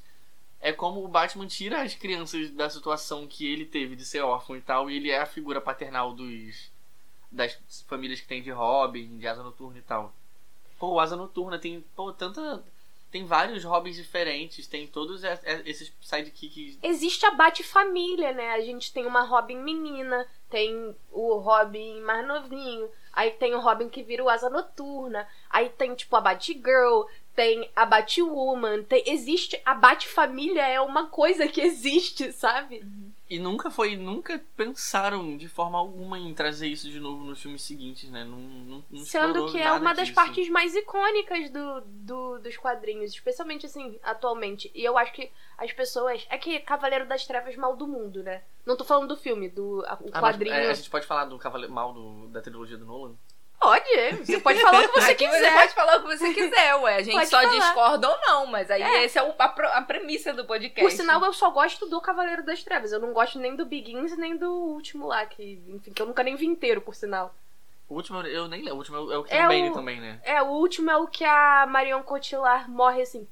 [SPEAKER 3] é como o Batman tira as crianças da situação que ele teve de ser órfão e tal, e ele é a figura paternal dos das famílias que tem de Robin, de Asa Noturna e tal. Pô, Asa Noturna tem, pô, tanta tem vários Robins diferentes, tem todos es- es- esses sidekicks
[SPEAKER 1] Existe a Bate-família, né? A gente tem uma Robin menina, tem o Robin mais novinho, aí tem o Robin que vira o Asa Noturna, aí tem, tipo, a Batgirl, tem a Batwoman, tem... existe... A Bate-família é uma coisa que existe, sabe?
[SPEAKER 3] E nunca foi, nunca pensaram de forma alguma em trazer isso de novo nos filmes seguintes, né? Não, não, não
[SPEAKER 1] Sendo que é uma das
[SPEAKER 3] disso.
[SPEAKER 1] partes mais icônicas do, do- dos quadrinhos, especialmente assim, atualmente. E eu acho que as pessoas. É que Cavaleiro das Trevas mal do mundo, né? Não tô falando do filme, do a- o
[SPEAKER 3] Ah, mas,
[SPEAKER 1] quadrinho.
[SPEAKER 3] é, a gente pode falar do Cavaleiro Mal do- da trilogia do Nolan?
[SPEAKER 1] Pode, você pode falar o que você
[SPEAKER 2] Aqui
[SPEAKER 1] quiser.
[SPEAKER 2] você pode falar o que você quiser, ué. A gente
[SPEAKER 1] Pode
[SPEAKER 2] só
[SPEAKER 1] falar.
[SPEAKER 2] discorda ou não, mas aí
[SPEAKER 1] É.
[SPEAKER 2] essa é o- a, a premissa do podcast.
[SPEAKER 1] Por sinal, eu só gosto do Cavaleiro das Trevas. Eu não gosto nem do Begins nem do último lá, que, enfim, que eu nunca nem vi inteiro, por sinal.
[SPEAKER 3] O último eu nem lembro. O último é o- é que tem
[SPEAKER 1] É
[SPEAKER 3] o Bane
[SPEAKER 1] o-
[SPEAKER 3] também, né?
[SPEAKER 1] É, o último é o que a Marion Cotillard morre assim,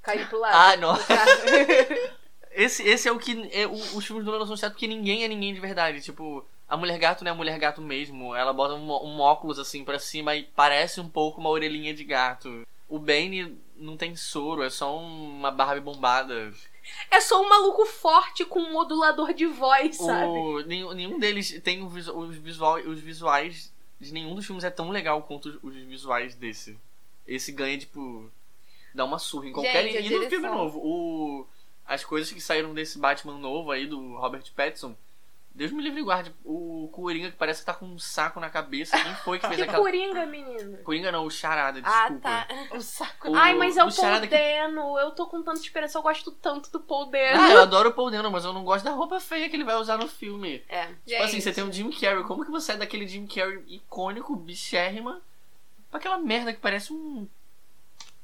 [SPEAKER 1] caindo pro lado.
[SPEAKER 3] Ah, nossa. Esse, esse é o que. É, o- os filmes do Nolan são certos porque ninguém é ninguém de verdade. Tipo, a mulher gato não é a mulher gato mesmo. Ela bota um, um óculos assim pra cima e parece um pouco uma orelhinha de gato. O Bane não tem soro, é só uma Barbie bombada.
[SPEAKER 1] é só um maluco forte com um modulador de voz, sabe?
[SPEAKER 3] O, nenhum, nenhum deles tem visu- os, visual, os visuais de nenhum dos filmes é tão legal quanto os, os visuais desse. Esse ganha, tipo. Dá uma surra em qualquer.
[SPEAKER 2] Gente,
[SPEAKER 3] e no filme novo. O, as coisas que saíram desse Batman novo aí, do Robert Pattinson. Deus me livre e guarde. O Coringa que parece que tá com um saco na cabeça. Quem foi que fez
[SPEAKER 1] Que
[SPEAKER 3] aquela.
[SPEAKER 1] Coringa, menino.
[SPEAKER 3] Coringa não, o Charada,
[SPEAKER 1] Ah,
[SPEAKER 3] desculpa.
[SPEAKER 1] tá.
[SPEAKER 2] O saco.
[SPEAKER 3] O-
[SPEAKER 1] Ai, mas é o,
[SPEAKER 3] o
[SPEAKER 1] Paul
[SPEAKER 3] Charada que-.
[SPEAKER 1] Eu tô com tanta esperança. Eu gosto tanto do Paul Dano.
[SPEAKER 3] Ah, eu adoro o Paul Dano, mas eu não gosto da roupa feia que ele vai usar no filme.
[SPEAKER 1] É.
[SPEAKER 3] Tipo assim, você tem um Jim Carrey. Como que você é daquele Jim Carrey icônico, bichérrima, pra aquela merda que parece um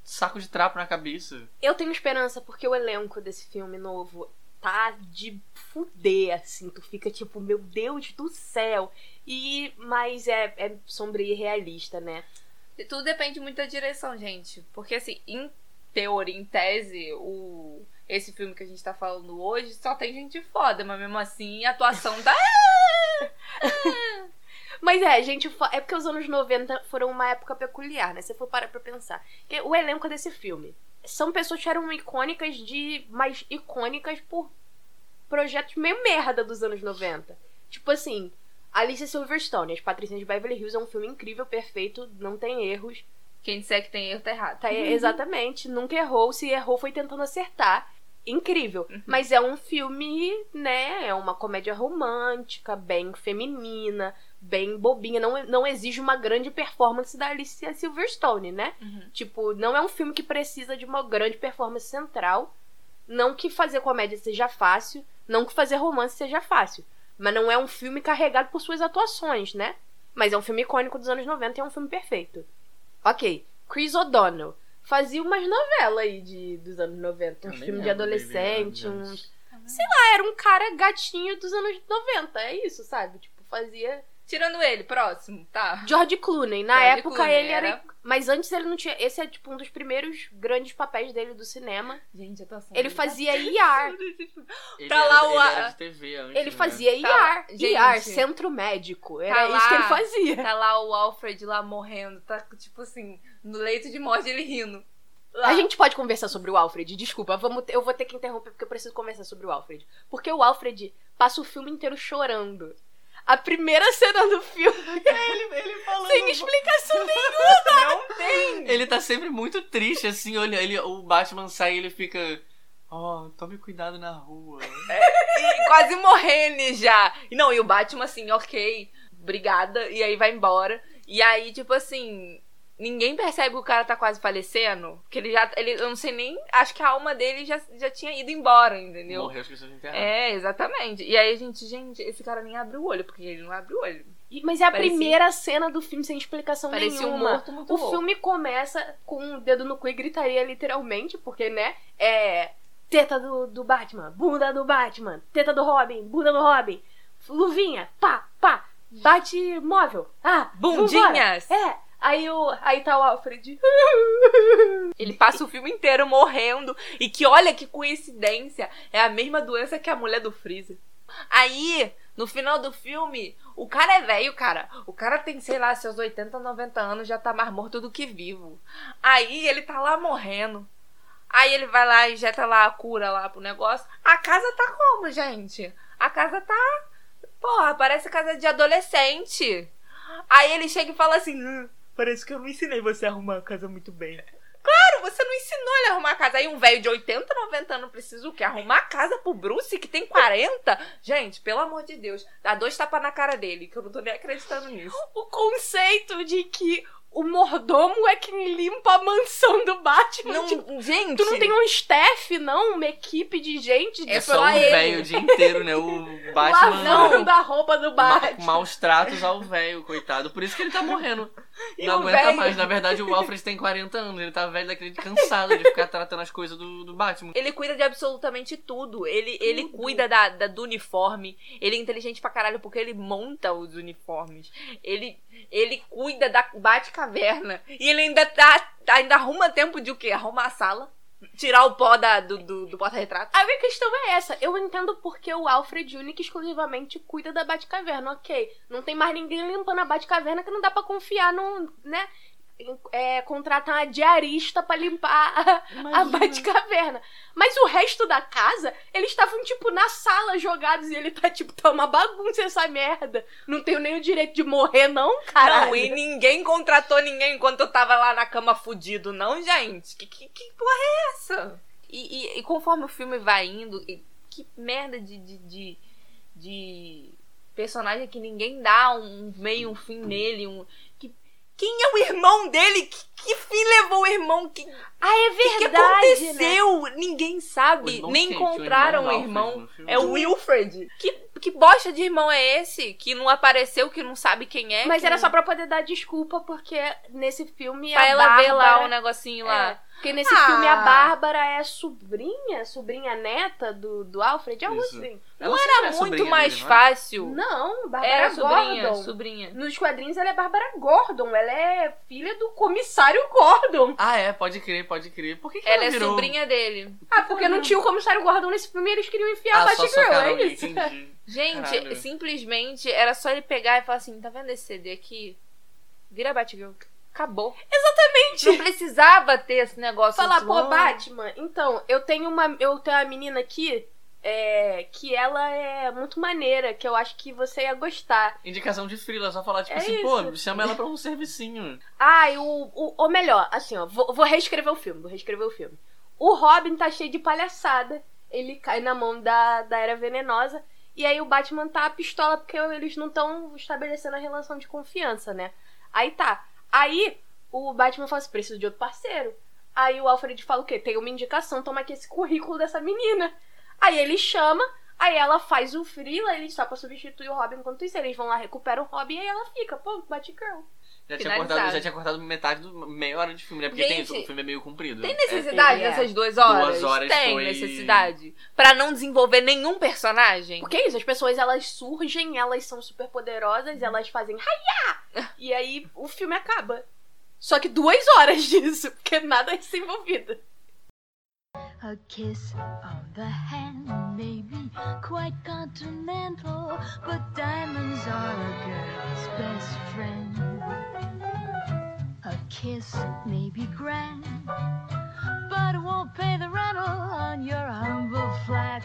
[SPEAKER 3] saco de trapo na cabeça?
[SPEAKER 1] Eu tenho esperança porque o elenco desse filme novo tá de fuder, assim. Tu fica tipo, meu Deus do céu. E, mas é, é sombrio e realista, né?
[SPEAKER 2] Tudo depende muito da direção, gente. Porque, assim, em teoria, em tese, o... esse filme que a gente tá falando hoje só tem gente foda, mas mesmo assim a atuação tá.
[SPEAKER 1] Mas é, gente, é porque os anos 90 foram uma época peculiar, né? Se for parar pra pensar. O elenco desse filme são pessoas que eram icônicas de. mais icônicas por projetos meio merda dos anos 90. Tipo assim, Alice Silverstone, As Patricinhas de Beverly Hills é um filme incrível, perfeito, não tem erros.
[SPEAKER 2] Quem disser que tem erro tá errado.
[SPEAKER 1] Tá, exatamente, nunca errou. Se errou, foi tentando acertar. Incrível. Mas é um filme, né? É uma comédia romântica, bem feminina, bem bobinha. Não, não exige uma grande performance da Alicia Silverstone, né?
[SPEAKER 2] Uhum.
[SPEAKER 1] Tipo, não é um filme que precisa de uma grande performance central. Não que fazer comédia seja fácil, não que fazer romance seja fácil. Mas não é um filme carregado por suas atuações, né? Mas é um filme icônico dos anos 90 e é um filme perfeito. Ok. Chris O'Donnell. Fazia umas novelas aí de, dos anos 90.
[SPEAKER 3] Eu
[SPEAKER 1] Uns
[SPEAKER 3] nem
[SPEAKER 1] filmes de adolescente,
[SPEAKER 3] né,
[SPEAKER 1] uns. Sei lá, era um cara gatinho dos anos 90. É isso, sabe? Tipo, fazia.
[SPEAKER 2] Tirando ele, próximo, tá.
[SPEAKER 1] George Clooney. Na
[SPEAKER 2] George
[SPEAKER 1] época
[SPEAKER 2] Clooney,
[SPEAKER 1] ele era...
[SPEAKER 2] era-
[SPEAKER 1] Mas antes ele não tinha. Esse é tipo um dos primeiros grandes papéis dele do cinema.
[SPEAKER 2] Gente, a atuação
[SPEAKER 1] Ele
[SPEAKER 2] dele
[SPEAKER 1] fazia IAR.
[SPEAKER 3] Ele
[SPEAKER 2] Tá
[SPEAKER 3] era,
[SPEAKER 2] lá o
[SPEAKER 3] ele era de TV antes,
[SPEAKER 1] Ele
[SPEAKER 3] né?
[SPEAKER 1] fazia
[SPEAKER 2] Tá
[SPEAKER 1] IAR.
[SPEAKER 2] lá- Gente.
[SPEAKER 1] IAR, Centro Médico. Era
[SPEAKER 2] Tá
[SPEAKER 1] isso que ele
[SPEAKER 2] lá-
[SPEAKER 1] fazia.
[SPEAKER 2] Tá lá o Alfred lá morrendo, tá tipo assim, no leito de morte ele rindo. Lá.
[SPEAKER 1] A gente pode conversar sobre o Alfred, desculpa, vamos, eu vou ter que interromper porque eu preciso conversar sobre o Alfred. Porque o Alfred passa o filme inteiro chorando. A primeira cena do filme,
[SPEAKER 3] Ele, ele falando.
[SPEAKER 1] sem explicação nenhuma.
[SPEAKER 2] Não tem!
[SPEAKER 3] Ele tá sempre muito triste, assim, olha, ele, o Batman sai e ele fica. Ó, tome cuidado na rua.
[SPEAKER 2] E quase morrendo já. Não, e o Batman assim, ok, obrigada, e aí vai embora. E aí, tipo assim, ninguém percebe que o cara tá quase falecendo. Que ele já. Ele, eu não sei nem. Acho que a alma dele já, já tinha ido embora, entendeu?
[SPEAKER 3] Morreu, esqueceu de enterrar.
[SPEAKER 2] É, exatamente. E aí a gente, gente, esse cara nem abre o olho, porque ele não abre o olho.
[SPEAKER 1] Mas é a
[SPEAKER 2] Parecia-
[SPEAKER 1] primeira cena do filme sem explicação
[SPEAKER 2] Parecia um
[SPEAKER 1] nenhuma.
[SPEAKER 2] morto muito
[SPEAKER 1] o
[SPEAKER 2] louco.
[SPEAKER 1] filme começa com um dedo no cu e gritaria literalmente, porque, né, é teta do, do Batman, bunda do Batman, teta do Robin, bunda do Robin, luvinha, pá, pá, bate móvel, ah,
[SPEAKER 2] Bundinhas.
[SPEAKER 1] vambora. É, aí, o, aí tá o Alfred.
[SPEAKER 2] Ele passa o filme inteiro morrendo. E que olha que coincidência. É a mesma doença que a mulher do Freezer. Aí, no final do filme, o cara é velho, cara. O cara tem, sei lá, seus 80, 90 anos, já tá mais morto do que vivo. Aí ele tá lá morrendo. Aí ele vai lá e injeta lá a cura lá pro negócio. A casa tá como, gente? A casa tá. Porra, parece casa de adolescente. Aí ele chega e fala assim: "Hum, parece que eu não ensinei você a arrumar a casa muito bem. Claro, você não ensinou ele a arrumar a casa. Aí um velho de 80, 90 anos precisa o quê? Arrumar a casa pro Bruce, que tem 40? Gente, pelo amor de Deus, dá dois tapas na cara dele, que eu não tô nem acreditando nisso.
[SPEAKER 1] o conceito de que o mordomo é quem limpa a mansão do Batman.
[SPEAKER 2] Não,
[SPEAKER 1] Tipo,
[SPEAKER 2] gente.
[SPEAKER 1] tu não tem um staff, não? Uma equipe de gente de
[SPEAKER 3] É só um velho o dia inteiro, né? O Batman.
[SPEAKER 1] lavando a roupa do
[SPEAKER 3] ma-
[SPEAKER 1] Batman.
[SPEAKER 3] maus tratos ao velho, coitado. Por isso que ele tá morrendo.
[SPEAKER 2] E
[SPEAKER 3] não aguenta
[SPEAKER 2] velho-
[SPEAKER 3] mais. Na verdade, o Alfred tem 40 anos. Ele tá velho daquele cansado de ficar tratando as coisas do, do Batman.
[SPEAKER 2] Ele cuida de absolutamente tudo. Ele, ele cuida da, da- do uniforme. Ele é inteligente pra caralho porque ele monta os uniformes. Ele, ele cuida da Bate-Caverna. E ele ainda tá. Ainda arruma tempo de o quê? Arrumar a sala. Tirar o pó da, do, do, do porta-retrato.
[SPEAKER 1] A minha questão é essa. Eu entendo porque o Alfred única e exclusivamente cuida da Batcaverna, ok. Não tem mais ninguém limpando a Batcaverna que não dá pra confiar no, né? É, contratar uma diarista pra limpar a, a. Batcaverna. Mas o resto da casa, eles estavam, tipo, na sala jogados e ele tá, tipo, tá uma bagunça essa merda. Não tenho nem o direito de morrer, não, caralho.
[SPEAKER 2] Não, e ninguém contratou ninguém enquanto eu tava lá na cama fudido, não, gente? Que, que, que porra é essa? E, e- e conforme o filme vai indo, e que merda de, de, de, de personagem que ninguém dá um meio, um fim nele, um. Que, quem é o irmão dele? Que, que fim levou o irmão? Que,
[SPEAKER 1] Ah, é
[SPEAKER 2] que, que
[SPEAKER 1] verdade, né?
[SPEAKER 2] aconteceu? Ninguém
[SPEAKER 3] O
[SPEAKER 2] sabe. Nem
[SPEAKER 3] o
[SPEAKER 2] encontraram o
[SPEAKER 3] irmão do
[SPEAKER 2] irmão. É o Wilfred. Que, que bosta de irmão é esse? Que não apareceu, que não sabe quem é.
[SPEAKER 1] Mas
[SPEAKER 2] que
[SPEAKER 1] era só pra poder dar desculpa, porque nesse filme
[SPEAKER 2] Pra
[SPEAKER 1] a
[SPEAKER 2] ela ver lá
[SPEAKER 1] Bárbara-
[SPEAKER 2] o negocinho
[SPEAKER 1] É,
[SPEAKER 2] lá.
[SPEAKER 1] Porque nesse
[SPEAKER 2] Ah.
[SPEAKER 1] filme a Bárbara é sobrinha, sobrinha neta do, do Alfred, algo
[SPEAKER 3] Isso.
[SPEAKER 1] assim.
[SPEAKER 3] Ela
[SPEAKER 2] Não
[SPEAKER 3] sempre
[SPEAKER 2] era
[SPEAKER 3] é
[SPEAKER 2] muito mais
[SPEAKER 3] dele, não é?
[SPEAKER 2] fácil.
[SPEAKER 1] Não, Bárbara
[SPEAKER 2] Era sobrinha,
[SPEAKER 1] Gordon.
[SPEAKER 2] sobrinha.
[SPEAKER 1] Nos quadrinhos ela é Bárbara Gordon, ela é filha do comissário Gordon.
[SPEAKER 3] Ah, é, pode crer, pode crer. Por que, que
[SPEAKER 2] Ela é
[SPEAKER 3] virou...
[SPEAKER 2] sobrinha dele.
[SPEAKER 1] Ah, porque não tinha o comissário Gordon nesse filme e eles queriam enfiar
[SPEAKER 3] Ah,
[SPEAKER 1] a Batgirl, é isso?
[SPEAKER 3] entendi.
[SPEAKER 2] Gente,
[SPEAKER 3] Caralho.
[SPEAKER 2] simplesmente era só ele pegar e falar assim: tá vendo esse CD aqui? Vira Batgirl. Acabou.
[SPEAKER 1] Exatamente.
[SPEAKER 2] Não precisava ter esse negócio
[SPEAKER 1] Falar, pô. Batman, então, eu tenho uma. Eu tenho uma menina aqui. É, que ela é muito maneira, que eu acho que você ia gostar.
[SPEAKER 3] Indicação de frila, só falar, tipo
[SPEAKER 1] É
[SPEAKER 3] assim,
[SPEAKER 1] isso.
[SPEAKER 3] pô, chama ela pra um servicinho.
[SPEAKER 1] Ah, e o, o. Ou melhor, assim, ó, vou, vou reescrever o filme, vou reescrever o filme. O Robin tá cheio de palhaçada. Ele cai na mão da, da Era Venenosa. E aí o Batman tá a pistola porque eles não estão estabelecendo a relação de confiança, né? Aí tá. Aí o Batman fala assim: preciso de outro parceiro. Aí o Alfred fala o quê? Tem uma indicação, toma aqui esse currículo dessa menina. Aí ele chama Aí ela faz o Freela, ele só pra substituir o Robin enquanto isso. Eles vão lá, recuperam o Robin e aí ela fica, pô, Batgirl.
[SPEAKER 3] Já tinha, cortado, já tinha cortado metade do meia hora de filme, né? Porque tem
[SPEAKER 2] Gente,
[SPEAKER 3] isso, o filme é meio comprido.
[SPEAKER 2] Tem
[SPEAKER 3] É,
[SPEAKER 2] necessidade
[SPEAKER 1] É.
[SPEAKER 2] dessas duas horas?
[SPEAKER 3] Duas horas
[SPEAKER 2] Tem
[SPEAKER 3] foi-
[SPEAKER 2] necessidade. Pra não desenvolver nenhum personagem?
[SPEAKER 1] Porque é isso, as pessoas elas surgem, elas são super poderosas, elas fazem haia! E aí o filme acaba. Só que duas horas disso, porque nada é desenvolvido.
[SPEAKER 6] A kiss on the hand may be quite continental, but diamonds are a girl's best friend. A kiss may be grand, but it won't pay the rental on your humble flat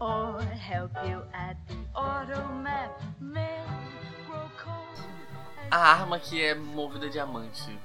[SPEAKER 6] or help you at the automat. Men grow cold.
[SPEAKER 3] A arma que é movida diamante.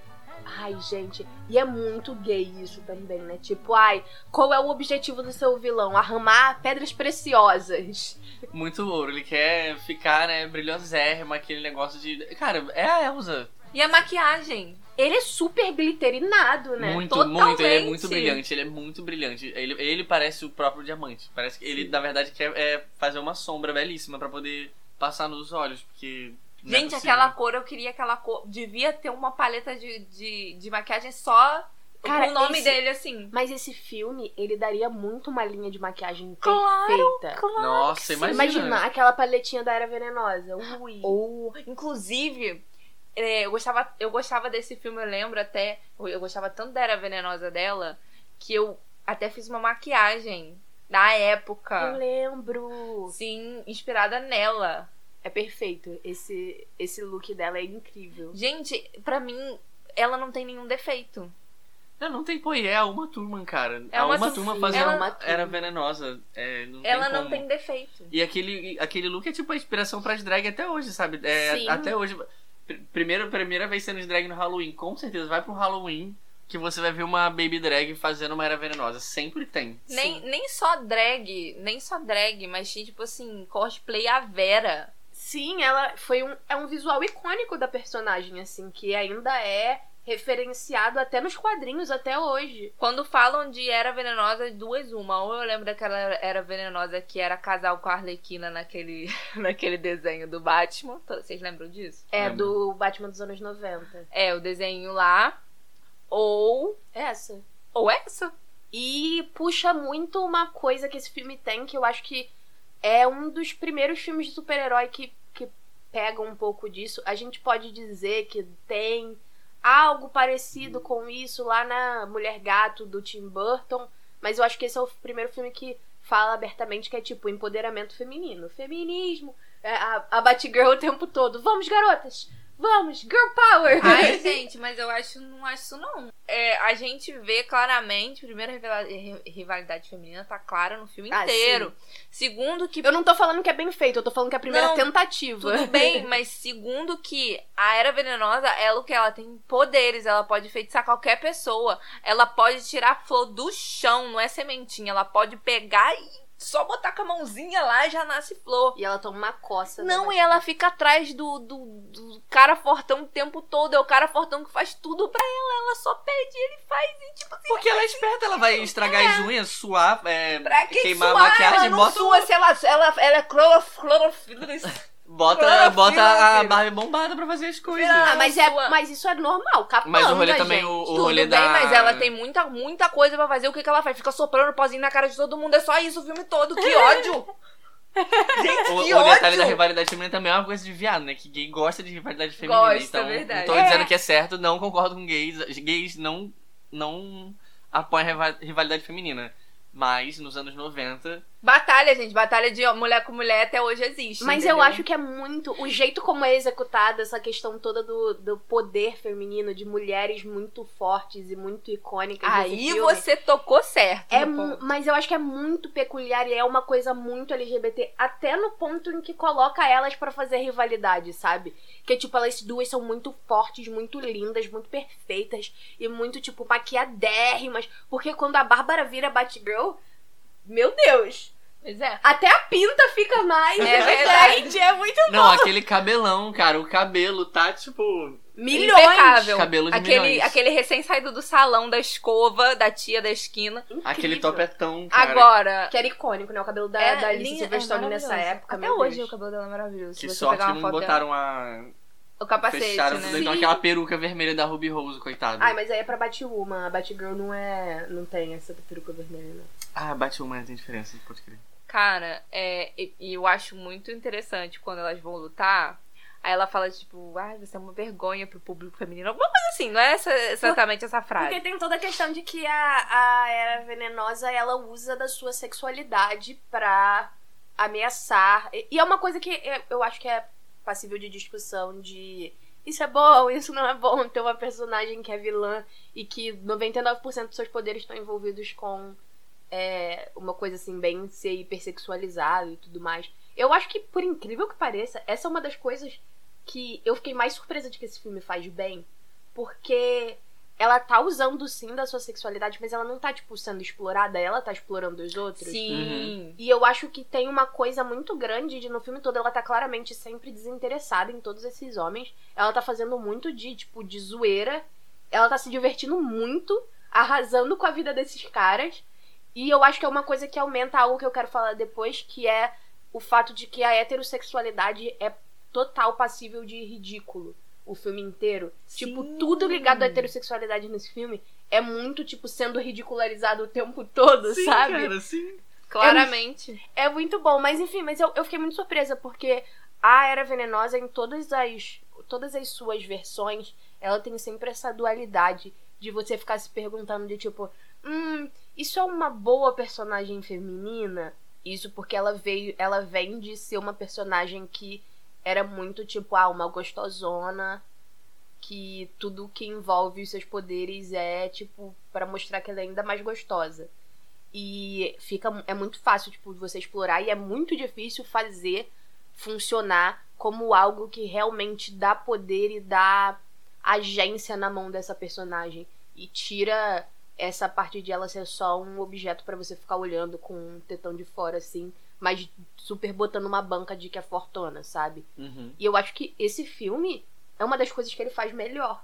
[SPEAKER 1] Ai, gente, e é muito gay isso também, né? Tipo, ai, qual é o objetivo do seu vilão? Arrumar pedras preciosas.
[SPEAKER 3] Muito ouro. Ele quer ficar, né, brilhosérrima, aquele negócio de. Cara, é a Elsa.
[SPEAKER 2] E a maquiagem?
[SPEAKER 1] Ele é super glitterinado, né?
[SPEAKER 3] Muito,
[SPEAKER 2] Totalmente.
[SPEAKER 3] muito. Ele é muito brilhante. Ele é muito brilhante. Ele, ele parece o próprio diamante. Parece que ele, na verdade, quer é, fazer uma sombra belíssima pra poder passar nos olhos, porque. Não é
[SPEAKER 2] Gente,
[SPEAKER 3] possível.
[SPEAKER 2] aquela cor, eu queria aquela cor. Devia ter uma paleta de, de, de maquiagem só
[SPEAKER 1] Cara,
[SPEAKER 2] com o nome
[SPEAKER 1] esse-
[SPEAKER 2] dele, assim.
[SPEAKER 1] Mas esse filme, ele daria muito uma linha de maquiagem
[SPEAKER 2] Claro,
[SPEAKER 1] perfeita.
[SPEAKER 3] Nossa, imagina.
[SPEAKER 1] Imagina aquela paletinha da Era Venenosa. Ui.
[SPEAKER 2] Ou, inclusive, é, eu, gostava, eu gostava desse filme, eu lembro até. Eu, eu gostava tanto da Era Venenosa dela que eu até fiz uma maquiagem da
[SPEAKER 1] Eu
[SPEAKER 2] época.
[SPEAKER 1] lembro.
[SPEAKER 2] Sim, inspirada nela.
[SPEAKER 1] É perfeito. Esse, esse look dela é incrível.
[SPEAKER 2] Gente, pra mim, ela não tem nenhum defeito.
[SPEAKER 3] Não, não tem, pô, e é a Uma Turma, cara.
[SPEAKER 2] É
[SPEAKER 3] a
[SPEAKER 2] uma
[SPEAKER 3] Uma
[SPEAKER 2] tu-
[SPEAKER 3] Turma fazia
[SPEAKER 2] ela-
[SPEAKER 3] uma era venenosa. É, não
[SPEAKER 2] ela
[SPEAKER 3] tem
[SPEAKER 2] não tem defeito.
[SPEAKER 3] E aquele, aquele look é tipo a inspiração pras drag até hoje, sabe? É,
[SPEAKER 1] Sim.
[SPEAKER 3] até hoje. Pr- Primeiro, primeira vez sendo drag no Halloween, com certeza. Vai pro Halloween que você vai ver uma baby drag fazendo uma era venenosa. Sempre tem.
[SPEAKER 2] Nem, nem só drag, nem só drag, mas tinha, tipo assim, cosplay a Vera.
[SPEAKER 1] Sim, ela foi um, é um visual icônico da personagem, assim, que ainda é referenciado até nos quadrinhos até hoje.
[SPEAKER 2] Quando falam de Era Venenosa, duas uma. Ou eu lembro daquela Era Venenosa que era casal com a Arlequina naquele, naquele desenho do Batman. Vocês lembram disso?
[SPEAKER 1] É
[SPEAKER 3] Lembro.
[SPEAKER 1] do Batman dos anos 90.
[SPEAKER 2] É, o desenho lá. Ou.
[SPEAKER 1] Essa.
[SPEAKER 2] Ou essa.
[SPEAKER 1] E puxa muito uma coisa que esse filme tem, que eu acho que é um dos primeiros filmes de super-herói que pega um pouco disso. A gente pode dizer que tem algo parecido com isso lá na Mulher Gato do Tim Burton, mas eu acho que esse é o primeiro filme que fala abertamente que é tipo empoderamento feminino, feminismo, é, a, a Batgirl o tempo todo. Vamos, garotas! Vamos, girl power!
[SPEAKER 2] Ai, gente, mas eu acho, não acho isso não. É, a gente vê claramente, primeiro, rivalidade feminina tá clara no filme
[SPEAKER 1] Ah,
[SPEAKER 2] inteiro. Segundo, que
[SPEAKER 1] Eu não tô falando que é bem feito, eu tô falando que é a primeira
[SPEAKER 2] Não,
[SPEAKER 1] tentativa.
[SPEAKER 2] Tudo bem, mas segundo que a Era Venenosa, ela o que? Ela tem poderes, ela pode feitiçar qualquer pessoa. Ela pode tirar a flor do chão, não é sementinha. Ela pode pegar e só botar com a mãozinha lá e já nasce flor.
[SPEAKER 1] E ela toma uma coça. da
[SPEAKER 2] Não, e ela fica atrás do, do, do cara fortão o tempo todo. É o cara fortão que faz tudo pra ela. Ela só pede e ele faz. E tipo assim,
[SPEAKER 3] Porque ela é esperta, ela vai estragar as unhas, suar, é,
[SPEAKER 2] pra que
[SPEAKER 3] queimar
[SPEAKER 2] suar?
[SPEAKER 3] a maquiagem,
[SPEAKER 2] ela não
[SPEAKER 3] bota,
[SPEAKER 2] sua se ela, ela, ela é clorof, clorofila.
[SPEAKER 3] Bota,
[SPEAKER 2] Clorofila,
[SPEAKER 3] bota a
[SPEAKER 2] filho.
[SPEAKER 3] Barbie bombada pra fazer as coisas.
[SPEAKER 1] Ah, mas, é, mas isso é normal, capanga,
[SPEAKER 3] Mas o rolê também,
[SPEAKER 1] gente.
[SPEAKER 3] o, o
[SPEAKER 2] Tudo
[SPEAKER 3] rolê
[SPEAKER 2] bem,
[SPEAKER 3] da...
[SPEAKER 2] mas ela tem muita, muita coisa pra fazer. O que, que ela faz? Fica soprando pozinho na cara de todo mundo. É só isso o filme todo. Que ódio! Gente,
[SPEAKER 3] O,
[SPEAKER 2] que
[SPEAKER 3] o detalhe
[SPEAKER 2] ódio!
[SPEAKER 3] da rivalidade feminina também é uma coisa de viado, né? Que gay gosta de rivalidade feminina.
[SPEAKER 2] Gosta,
[SPEAKER 3] então,
[SPEAKER 2] verdade.
[SPEAKER 3] não tô
[SPEAKER 2] É.
[SPEAKER 3] dizendo que é certo, não concordo com gays. Gays não, não apoiam a riva- rivalidade feminina. Mas, nos anos 90...
[SPEAKER 2] Batalha, gente. Batalha de mulher com mulher até hoje existe.
[SPEAKER 1] Mas
[SPEAKER 2] entendeu?
[SPEAKER 1] eu acho que é muito. O jeito como é executada essa questão toda do, do poder feminino, de mulheres muito fortes e muito icônicas.
[SPEAKER 2] Aí
[SPEAKER 1] filme,
[SPEAKER 2] você tocou certo.
[SPEAKER 1] É, mas eu acho que é muito peculiar e é uma coisa muito LGBT, até no ponto em que coloca elas pra fazer rivalidade, sabe? Que tipo, elas duas são muito fortes, muito lindas, muito perfeitas e muito tipo maquiadérrimas, porque quando a Bárbara vira Batgirl, meu Deus,
[SPEAKER 2] Pois é.
[SPEAKER 1] até a pinta fica mais
[SPEAKER 2] É verdade.
[SPEAKER 1] Gente, é muito
[SPEAKER 3] Não, aquele cabelão, cara. O cabelo tá, tipo...
[SPEAKER 1] Milhões!
[SPEAKER 2] Impecável.
[SPEAKER 3] Cabelo de
[SPEAKER 2] aquele,
[SPEAKER 3] milhões.
[SPEAKER 2] aquele recém-saído do salão da escova da tia da esquina.
[SPEAKER 1] Incrível.
[SPEAKER 3] Aquele topetão, cara.
[SPEAKER 2] Agora.
[SPEAKER 1] Que era icônico, né? O cabelo da,
[SPEAKER 2] é
[SPEAKER 1] da Alice Silverstone
[SPEAKER 2] é
[SPEAKER 1] nessa época.
[SPEAKER 2] Até hoje
[SPEAKER 1] Deus.
[SPEAKER 2] o cabelo dela é maravilhoso.
[SPEAKER 3] Que sorte que não
[SPEAKER 2] foto
[SPEAKER 3] botaram a...
[SPEAKER 2] O capacete,
[SPEAKER 3] Fecharam
[SPEAKER 2] né?
[SPEAKER 3] tudo, então aquela peruca vermelha da Ruby Rose, coitada.
[SPEAKER 1] Ai, mas aí é pra Batwoman. A Batgirl não é. não tem essa peruca vermelha, não.
[SPEAKER 3] Ah, Batwoman tem diferença, pode crer.
[SPEAKER 2] Cara, é, e, eu acho muito interessante quando elas vão lutar. Aí ela fala, tipo, ai, você é uma vergonha pro público feminino. Alguma coisa assim, não é essa- exatamente essa frase.
[SPEAKER 1] Porque tem toda a questão de que a, a Era Venenosa, ela usa da sua sexualidade pra ameaçar. E, e é uma coisa que eu, eu acho que é passível de discussão de... Isso é bom, isso não é bom. Ter uma personagem que é vilã e que 99% dos seus poderes estão envolvidos com é, uma coisa assim, bem ser hipersexualizado e tudo mais. Eu acho que, por incrível que pareça, essa é uma das coisas que eu fiquei mais surpresa de que esse filme faz bem. Porque ela tá usando sim da sua sexualidade, mas ela não tá, tipo, sendo explorada, ela tá explorando os outros.
[SPEAKER 2] Sim.
[SPEAKER 1] E eu acho que tem uma coisa muito grande de no filme todo ela tá claramente sempre desinteressada em todos esses homens. Ela tá fazendo muito de, tipo, de zoeira. Ela tá se divertindo muito, arrasando com a vida desses caras. E eu acho que é uma coisa que aumenta algo que eu quero falar depois, que é o fato de que a heterossexualidade é total passível de ridículo. O filme inteiro. Tipo, tudo ligado à heterossexualidade nesse filme é muito, tipo, sendo ridicularizado o tempo todo, sabe?
[SPEAKER 3] cara, sim.
[SPEAKER 2] Claramente.
[SPEAKER 1] É muito bom, mas enfim, mas eu, eu fiquei muito surpresa, porque a Era Venenosa, em todas as, todas as suas versões, ela tem sempre essa dualidade de você ficar se perguntando de tipo, hum, isso é uma boa personagem feminina? Isso porque ela veio, ela vem de ser uma personagem que era muito tipo, ah, uma gostosona, que tudo que envolve os seus poderes é tipo pra mostrar que ela é ainda mais gostosa. E fica é muito fácil tipo você explorar e é muito difícil fazer funcionar como algo que realmente dá poder e dá agência na mão dessa personagem e tira essa parte de ela ser só um objeto pra você ficar olhando com um tetão de fora assim, mas super botando uma banca de que é fortuna, sabe?
[SPEAKER 3] Uhum.
[SPEAKER 1] E eu acho que esse filme é uma das coisas que ele faz melhor.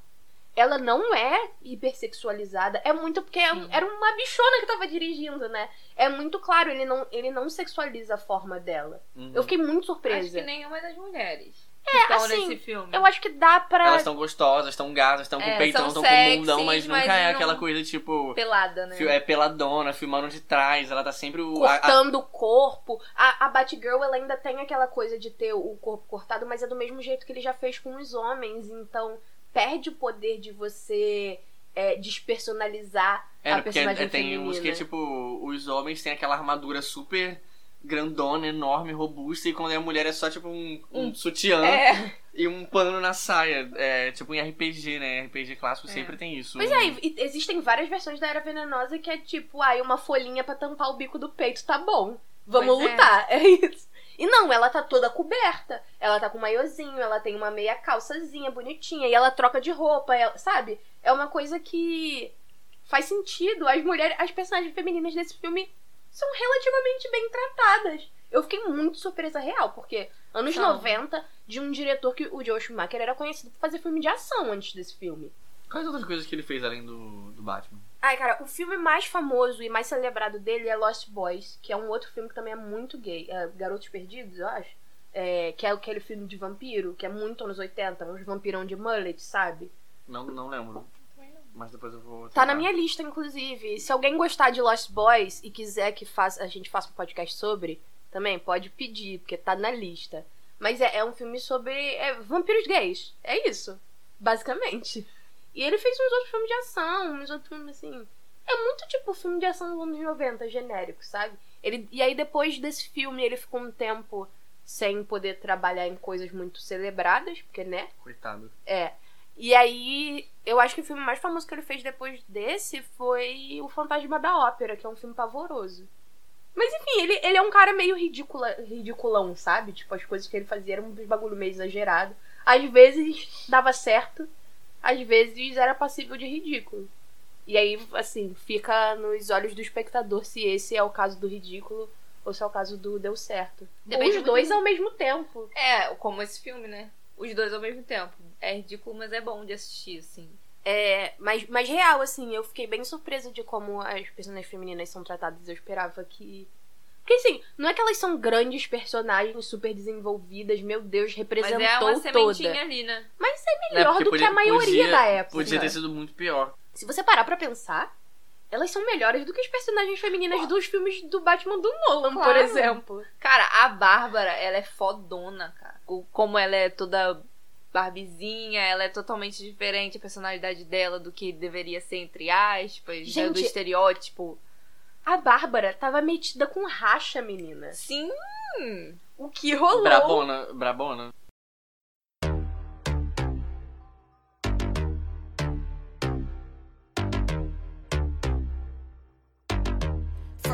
[SPEAKER 1] Ela não é hipersexualizada, é muito porque é era uma bichona que tava dirigindo, né? É muito claro, ele não, ele não sexualiza a forma dela.
[SPEAKER 3] Uhum.
[SPEAKER 1] Eu fiquei muito
[SPEAKER 2] Acho
[SPEAKER 1] surpresa.
[SPEAKER 2] que nenhuma das mulheres que estão
[SPEAKER 1] assim,
[SPEAKER 2] nesse filme.
[SPEAKER 1] Eu acho que dá pra.
[SPEAKER 3] Elas estão gostosas, estão gasas, estão com
[SPEAKER 2] É,
[SPEAKER 3] peitão,
[SPEAKER 2] são
[SPEAKER 3] estão com bundão, mas nunca
[SPEAKER 2] mas
[SPEAKER 3] é
[SPEAKER 2] não-
[SPEAKER 3] aquela coisa tipo.
[SPEAKER 2] Pelada, né?
[SPEAKER 3] É peladona, filmando de trás, ela tá sempre o. a- a-
[SPEAKER 1] cortando o corpo. A, a Batgirl, ela ainda tem aquela coisa de ter o corpo cortado, mas é do mesmo jeito que ele já fez com os homens. Então, perde o poder de você é, despersonalizar
[SPEAKER 3] É,
[SPEAKER 1] a
[SPEAKER 3] porque
[SPEAKER 1] personagem
[SPEAKER 3] é, tem
[SPEAKER 1] feminina.
[SPEAKER 3] uns que, tipo, os homens têm aquela armadura super grandona, enorme, robusta, e quando é mulher é só, tipo, um, um sutiã
[SPEAKER 2] É.
[SPEAKER 3] e um pano na saia. É, tipo, em RPG, né? RPG clássico
[SPEAKER 2] É.
[SPEAKER 3] sempre tem isso.
[SPEAKER 1] Pois é, e existem várias versões da Era Venenosa que é tipo, ai, uma folhinha pra tampar o bico do peito, tá bom. Vamos
[SPEAKER 2] Pois é.
[SPEAKER 1] lutar. É. isso. E não, ela tá toda coberta. Ela tá com um maiozinho, ela tem uma meia calçazinha bonitinha, e ela troca de roupa, ela- sabe? É uma coisa que faz sentido. As mulheres, as personagens femininas desse filme são relativamente bem tratadas. Eu fiquei muito surpresa real, porque anos
[SPEAKER 2] São.
[SPEAKER 1] 90, de um diretor que o Joe Schumacher era conhecido por fazer filme de ação antes desse filme.
[SPEAKER 3] Quais outras coisas que ele fez além do, do Batman?
[SPEAKER 1] Ai, cara, o filme mais famoso e mais celebrado dele é Lost Boys, que é um outro filme que também é muito gay. É Garotos Perdidos, eu acho. É, que é aquele filme de vampiro, que é muito anos 80, uns vampirão de mullet, sabe?
[SPEAKER 3] Não, não lembro. Mas depois eu vou.
[SPEAKER 1] Tá na
[SPEAKER 3] tentar.
[SPEAKER 1] minha lista, inclusive. Se alguém gostar de Lost Boys e quiser que faça, a gente faça um podcast sobre, também pode pedir, porque tá na lista. Mas é, é um filme sobre é, vampiros gays. É isso, basicamente. E ele fez uns outros filmes de ação, uns outros filmes assim. É muito tipo filme de ação dos anos 90, genérico, sabe? Ele, e aí depois desse filme ele ficou um tempo sem poder trabalhar em coisas muito celebradas, porque, né?
[SPEAKER 3] Coitado.
[SPEAKER 1] É. E aí, eu acho que o filme mais famoso que ele fez depois desse foi O Fantasma da Ópera, que é um filme pavoroso. Mas enfim, ele, ele é um cara meio ridicula, ridiculão, sabe? Tipo, as coisas que ele fazia eram uns bagulho meio exagerado. Às vezes dava certo, às vezes era passível de ridículo. E aí, assim, fica nos olhos do espectador se esse é o caso do ridículo ou se é o caso do deu certo.
[SPEAKER 2] Depende
[SPEAKER 1] Os dois
[SPEAKER 2] do-
[SPEAKER 1] ao mesmo tempo.
[SPEAKER 2] É, como esse filme, né? Os dois ao mesmo tempo. É ridículo, mas é bom de assistir, assim.
[SPEAKER 1] É, mas, mas real, assim, eu fiquei bem surpresa de como as personagens femininas são tratadas. Eu esperava que. Porque assim, não é que elas são grandes personagens super desenvolvidas, meu Deus,
[SPEAKER 2] Mas
[SPEAKER 1] representou
[SPEAKER 2] é uma
[SPEAKER 1] toda.
[SPEAKER 2] sementinha ali, né?
[SPEAKER 1] Mas é
[SPEAKER 3] É,
[SPEAKER 1] melhor
[SPEAKER 3] porque
[SPEAKER 1] do
[SPEAKER 3] podia-
[SPEAKER 1] que a maioria
[SPEAKER 3] podia-
[SPEAKER 1] da época.
[SPEAKER 3] Podia ter sido muito pior.
[SPEAKER 1] Se você parar pra pensar, elas são melhores do que as personagens femininas dos filmes do Batman do Nolan, por
[SPEAKER 2] Claro.
[SPEAKER 1] exemplo.
[SPEAKER 2] Cara, a Bárbara, ela é fodona, cara. Como ela é toda barbizinha, ela é totalmente diferente a personalidade dela do que deveria ser, entre aspas, né,
[SPEAKER 1] Gente,
[SPEAKER 2] do estereótipo.
[SPEAKER 1] A Bárbara tava metida com racha, menina.
[SPEAKER 2] Sim!
[SPEAKER 1] O que rolou?
[SPEAKER 3] Brabona, Brabona.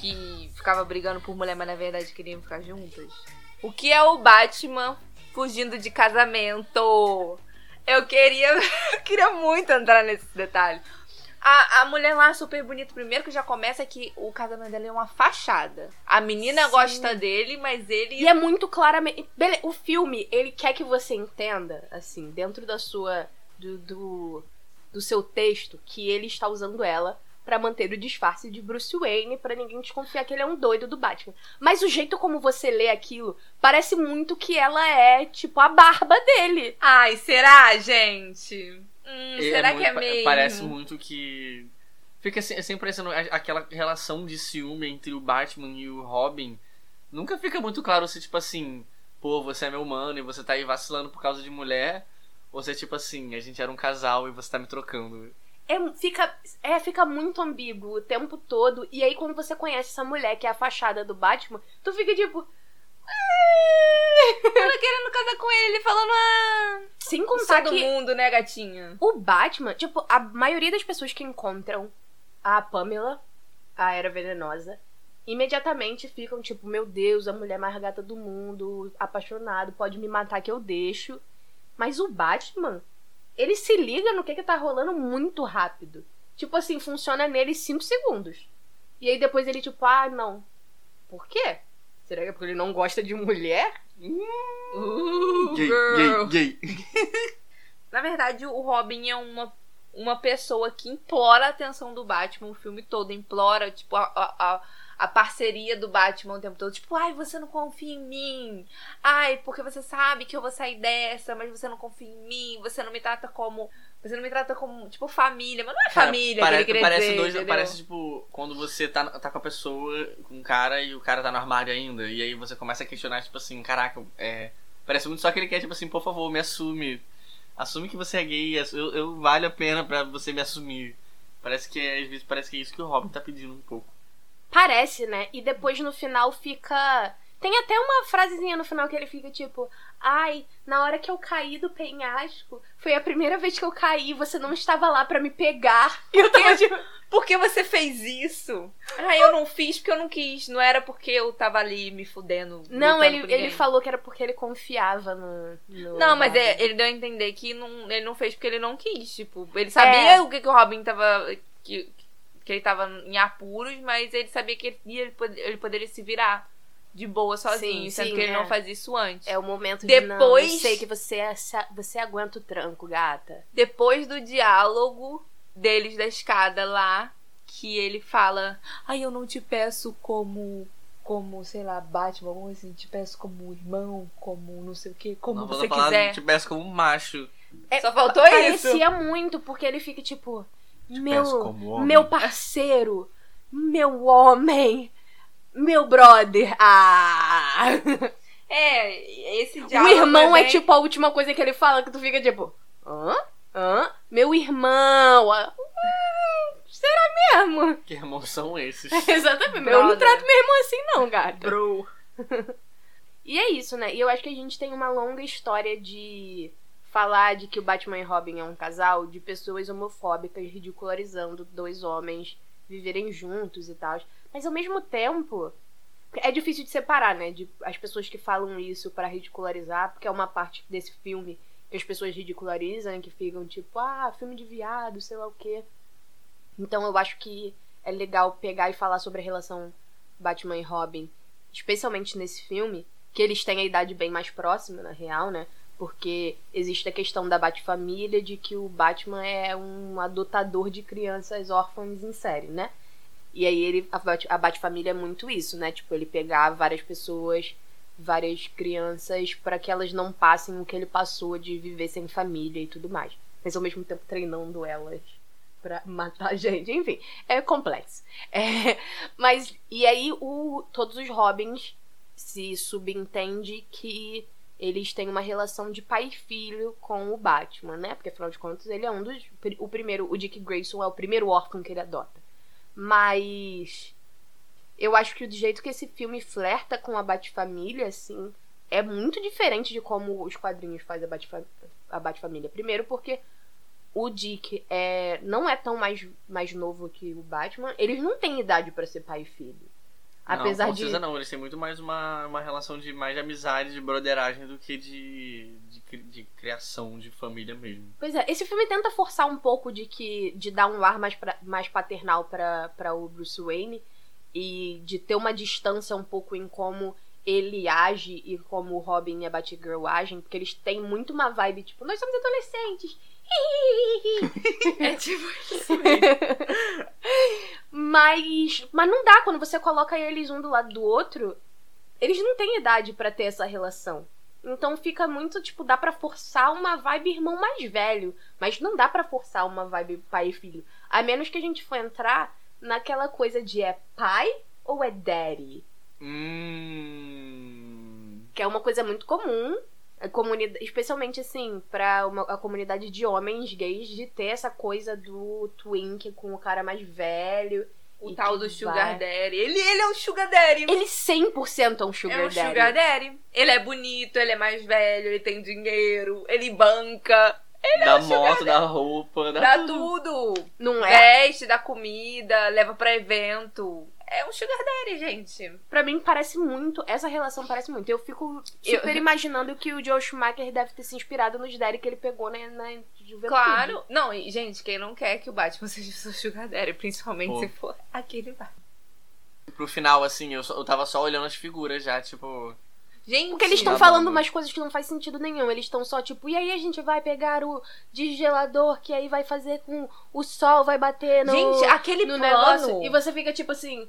[SPEAKER 2] que ficavam brigando por mulher, mas na verdade queriam ficar juntas? O que é o Batman fugindo de casamento? Eu queria, eu queria muito entrar nesse detalhe. A, a mulher lá super bonita, primeiro que já começa que o casamento dela é uma fachada. A menina
[SPEAKER 1] Sim.
[SPEAKER 2] gosta dele, mas ele.
[SPEAKER 1] E é muito claramente. O filme, ele quer que você entenda, assim, dentro da sua. do, do, do seu texto, que ele está usando ela pra manter o disfarce de Bruce Wayne, pra ninguém desconfiar que ele é um doido do Batman. Mas o jeito como você lê aquilo parece muito que ela é, tipo, a barba dele.
[SPEAKER 2] Ai, será, gente? Hum,
[SPEAKER 3] E
[SPEAKER 2] será
[SPEAKER 3] muito-
[SPEAKER 2] que é mesmo?
[SPEAKER 3] Parece muito que. Fica se- sempre parecendo aquela relação de ciúme entre o Batman e o Robin. Nunca fica muito claro se, tipo assim, pô, você é meu mano e você tá aí vacilando por causa de mulher. Ou se é tipo assim, a gente era um casal e você tá me trocando.
[SPEAKER 1] É, fica, é, fica muito ambíguo o tempo todo. E aí, quando você conhece essa mulher, que é a fachada do Batman, tu fica tipo.
[SPEAKER 2] Ela querendo casar com ele, ele falando, ah,
[SPEAKER 1] Sem contar
[SPEAKER 2] todo
[SPEAKER 1] que
[SPEAKER 2] mundo, né, gatinha?
[SPEAKER 1] o Batman, tipo, a maioria das pessoas que encontram a Pamela, a Era Venenosa, imediatamente ficam tipo, meu Deus, a mulher mais gata do mundo, apaixonado, pode me matar que eu deixo. Mas o Batman, ele se liga no que que tá rolando muito rápido. Tipo assim, funciona nele 5 segundos. E aí depois ele tipo, ah, não. Por quê? Será que é porque ele não gosta de mulher?
[SPEAKER 2] Uh,
[SPEAKER 3] Gay,
[SPEAKER 2] girl.
[SPEAKER 3] gay, gay.
[SPEAKER 2] Na verdade, o Robin é uma, uma pessoa que implora a atenção do Batman o filme todo. Implora, tipo, a, a, a- a parceria do Batman o tempo todo. Tipo, ai, você não confia em mim. Ai, porque você sabe que eu vou sair dessa, mas você não confia em mim. Você não me trata como. Você não me trata como, tipo, família. Mas não é
[SPEAKER 3] Cara,
[SPEAKER 2] família
[SPEAKER 3] pare-
[SPEAKER 2] que ele
[SPEAKER 3] parece
[SPEAKER 2] dizer,
[SPEAKER 3] dois,
[SPEAKER 2] entendeu?
[SPEAKER 3] parece tipo quando você tá, tá com a pessoa, com o cara e o cara tá no armário ainda e aí você começa a questionar tipo assim, caraca, é, parece muito só que ele quer tipo assim, por favor, me assume. Assume que você é gay, eu, eu vale a pena pra você me assumir. Parece que às vezes parece que é isso que o Robin tá pedindo um pouco.
[SPEAKER 1] Parece, né? E depois no final fica. Tem até uma frasezinha no final que ele fica tipo: Ai, na hora que eu caí do penhasco, foi a primeira vez que eu caí, você não estava lá pra me pegar. E eu tava tipo.
[SPEAKER 2] Por que você fez isso? Ah, eu não fiz porque eu não quis. Não era porque eu tava ali me fudendo.
[SPEAKER 1] Não, ele, ele falou que era porque ele confiava no. no
[SPEAKER 2] Não, mas é, ele deu a entender que não, ele não fez porque ele não quis. Tipo, ele sabia
[SPEAKER 1] É.
[SPEAKER 2] o que, que o Robin tava. Que, que ele tava em apuros, mas ele sabia que ele, ia- ele poderia se virar de boa sozinho,
[SPEAKER 1] Sim,
[SPEAKER 2] sendo
[SPEAKER 1] sim,
[SPEAKER 2] que ele
[SPEAKER 1] é.
[SPEAKER 2] não fazia isso antes.
[SPEAKER 1] É o momento
[SPEAKER 2] Depois-
[SPEAKER 1] de não, eu sei que você, é- você aguenta o tranco, gata.
[SPEAKER 2] Depois do diálogo deles da escada lá, que ele fala: Ai, eu não te peço como. Como, sei lá, Batman, alguma assim, te peço como irmão, como não sei o que, como
[SPEAKER 3] Não,
[SPEAKER 2] você
[SPEAKER 3] falar
[SPEAKER 2] quiser.
[SPEAKER 3] te peço como um macho.
[SPEAKER 1] É,
[SPEAKER 2] Só faltou
[SPEAKER 1] Parecia muito, porque ele fica tipo. Meu,
[SPEAKER 3] como homem."
[SPEAKER 1] meu parceiro, meu homem, meu brother. Ah!
[SPEAKER 2] É, esse
[SPEAKER 1] O
[SPEAKER 2] diálogo.
[SPEAKER 1] irmão é,
[SPEAKER 2] bem-
[SPEAKER 1] tipo a última coisa que ele fala que tu fica tipo. Hã? Hã? Meu irmão. ah, será mesmo?
[SPEAKER 3] Que irmãos são esses?
[SPEAKER 1] Exatamente. Eu não
[SPEAKER 2] Brother.
[SPEAKER 1] trato meu irmão assim, não, gata.
[SPEAKER 2] Bro.
[SPEAKER 1] E é isso, né? E eu acho que a gente tem uma longa história de falar de que o Batman e Robin é um casal de pessoas homofóbicas ridicularizando dois homens viverem juntos e tal. Mas ao mesmo tempo, é difícil de separar, né? De as pessoas que falam isso pra ridicularizar, porque é uma parte desse filme que as pessoas ridicularizam, que ficam tipo, ah, filme de viado, sei lá o quê. Então eu acho que é legal pegar e falar sobre a relação Batman e Robin, especialmente nesse filme, que eles têm a idade bem mais próxima, na real, né? Porque existe a questão da Batfamília, de que o Batman é um adotador de crianças órfãs em série, né? E aí ele a, Bat, a Batfamília é muito isso, né? Tipo, ele pegar várias pessoas, várias crianças, para que elas não passem o que ele passou de viver sem família e tudo mais. Mas ao mesmo tempo treinando elas pra matar gente. Enfim, é complexo. É, mas, e aí o, todos os Robins se subentende que eles têm uma relação de pai e filho com o Batman, né? Porque afinal de contas ele é um dos. O primeiro, o Dick Grayson é o primeiro órfão que ele adota. Mas. Eu acho que o jeito que esse filme flerta com a Batfamília, assim, é muito diferente de como os quadrinhos fazem a. A Batfamília. Primeiro porque o Dick é, não é tão mais, mais novo que o Batman. Eles não têm idade para ser pai e filho. Apesar
[SPEAKER 3] não, com
[SPEAKER 1] de.
[SPEAKER 3] certeza não, eles têm muito mais uma, uma relação de mais de amizade, de broderagem do que de, de, de criação de família mesmo.
[SPEAKER 1] Pois é, esse filme tenta forçar um pouco de que de dar um ar mais, pra- mais paternal para o Bruce Wayne e de ter uma distância um pouco em como ele age e como o Robin e a Batgirl agem, porque eles têm muito uma vibe tipo, nós somos adolescentes.
[SPEAKER 2] É tipo isso.
[SPEAKER 1] Mas, mas não dá quando você coloca eles um do lado do outro, eles não têm idade pra ter essa relação. Então fica muito tipo, dá pra forçar uma vibe irmão mais velho, mas não dá pra forçar uma vibe pai e filho. A menos que a gente for entrar naquela coisa de é pai ou é daddy,
[SPEAKER 3] Hum.
[SPEAKER 1] que é uma coisa muito comum, a comunidade, especialmente assim, pra uma, a comunidade de homens gays de ter essa coisa do twink com o cara mais velho.
[SPEAKER 2] O
[SPEAKER 1] e
[SPEAKER 2] tal do Sugar
[SPEAKER 1] vai-
[SPEAKER 2] Daddy. Ele, ele é um Sugar Daddy.
[SPEAKER 1] Ele 100% é um sugar
[SPEAKER 2] é um
[SPEAKER 1] daddy.
[SPEAKER 2] Sugar Daddy. Ele é bonito, ele é mais velho, ele tem dinheiro, ele banca,
[SPEAKER 3] da moto, da roupa, da,
[SPEAKER 2] dá
[SPEAKER 3] tudo.
[SPEAKER 2] tudo.
[SPEAKER 1] Não é?
[SPEAKER 2] Veste, dá comida, leva pra evento. É um Sugar Daddy, gente.
[SPEAKER 1] Pra mim parece muito, essa relação parece muito. Eu fico super imaginando que o Joe Schumacher deve ter se inspirado nos daddy que ele pegou na, na juventude.
[SPEAKER 2] Claro. Não, e, gente, quem não quer que o Batman seja o seu Sugar Daddy, principalmente
[SPEAKER 3] Pô.
[SPEAKER 2] se for aquele Batman.
[SPEAKER 3] Pro final, assim, eu, só- eu tava só olhando as figuras já, tipo.
[SPEAKER 2] Gente,
[SPEAKER 1] Porque eles estão
[SPEAKER 3] Tá
[SPEAKER 1] falando
[SPEAKER 3] bom.
[SPEAKER 1] umas coisas que não faz sentido nenhum. Eles estão só tipo, e aí a gente vai pegar o desgelador que aí vai fazer com o sol vai bater no,
[SPEAKER 2] Gente, aquele
[SPEAKER 1] no
[SPEAKER 2] plano.
[SPEAKER 1] negócio. E você fica tipo assim,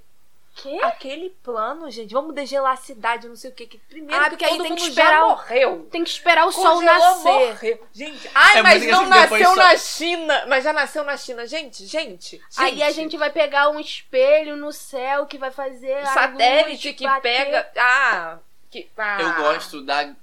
[SPEAKER 1] quê?
[SPEAKER 2] Aquele plano, gente, vamos degelar a cidade, não sei o que. que primeiro
[SPEAKER 1] Ah,
[SPEAKER 2] que
[SPEAKER 1] porque aí
[SPEAKER 2] todo
[SPEAKER 1] tem que
[SPEAKER 2] mundo
[SPEAKER 1] esperar
[SPEAKER 2] já
[SPEAKER 1] o-
[SPEAKER 2] morreu.
[SPEAKER 1] Tem que esperar o sol
[SPEAKER 2] Congelou,
[SPEAKER 1] nascer.
[SPEAKER 2] morreu. Gente, ai,
[SPEAKER 3] É
[SPEAKER 2] mas
[SPEAKER 3] muito
[SPEAKER 2] não
[SPEAKER 3] depois
[SPEAKER 2] nasceu
[SPEAKER 3] só-
[SPEAKER 2] na China. Mas já nasceu na China. Gente, gente.
[SPEAKER 1] Aí a gente vai pegar um espelho no céu que vai fazer a
[SPEAKER 2] Satélite que
[SPEAKER 1] bater.
[SPEAKER 2] pega. Ah. Que, ah.
[SPEAKER 3] Eu gosto da,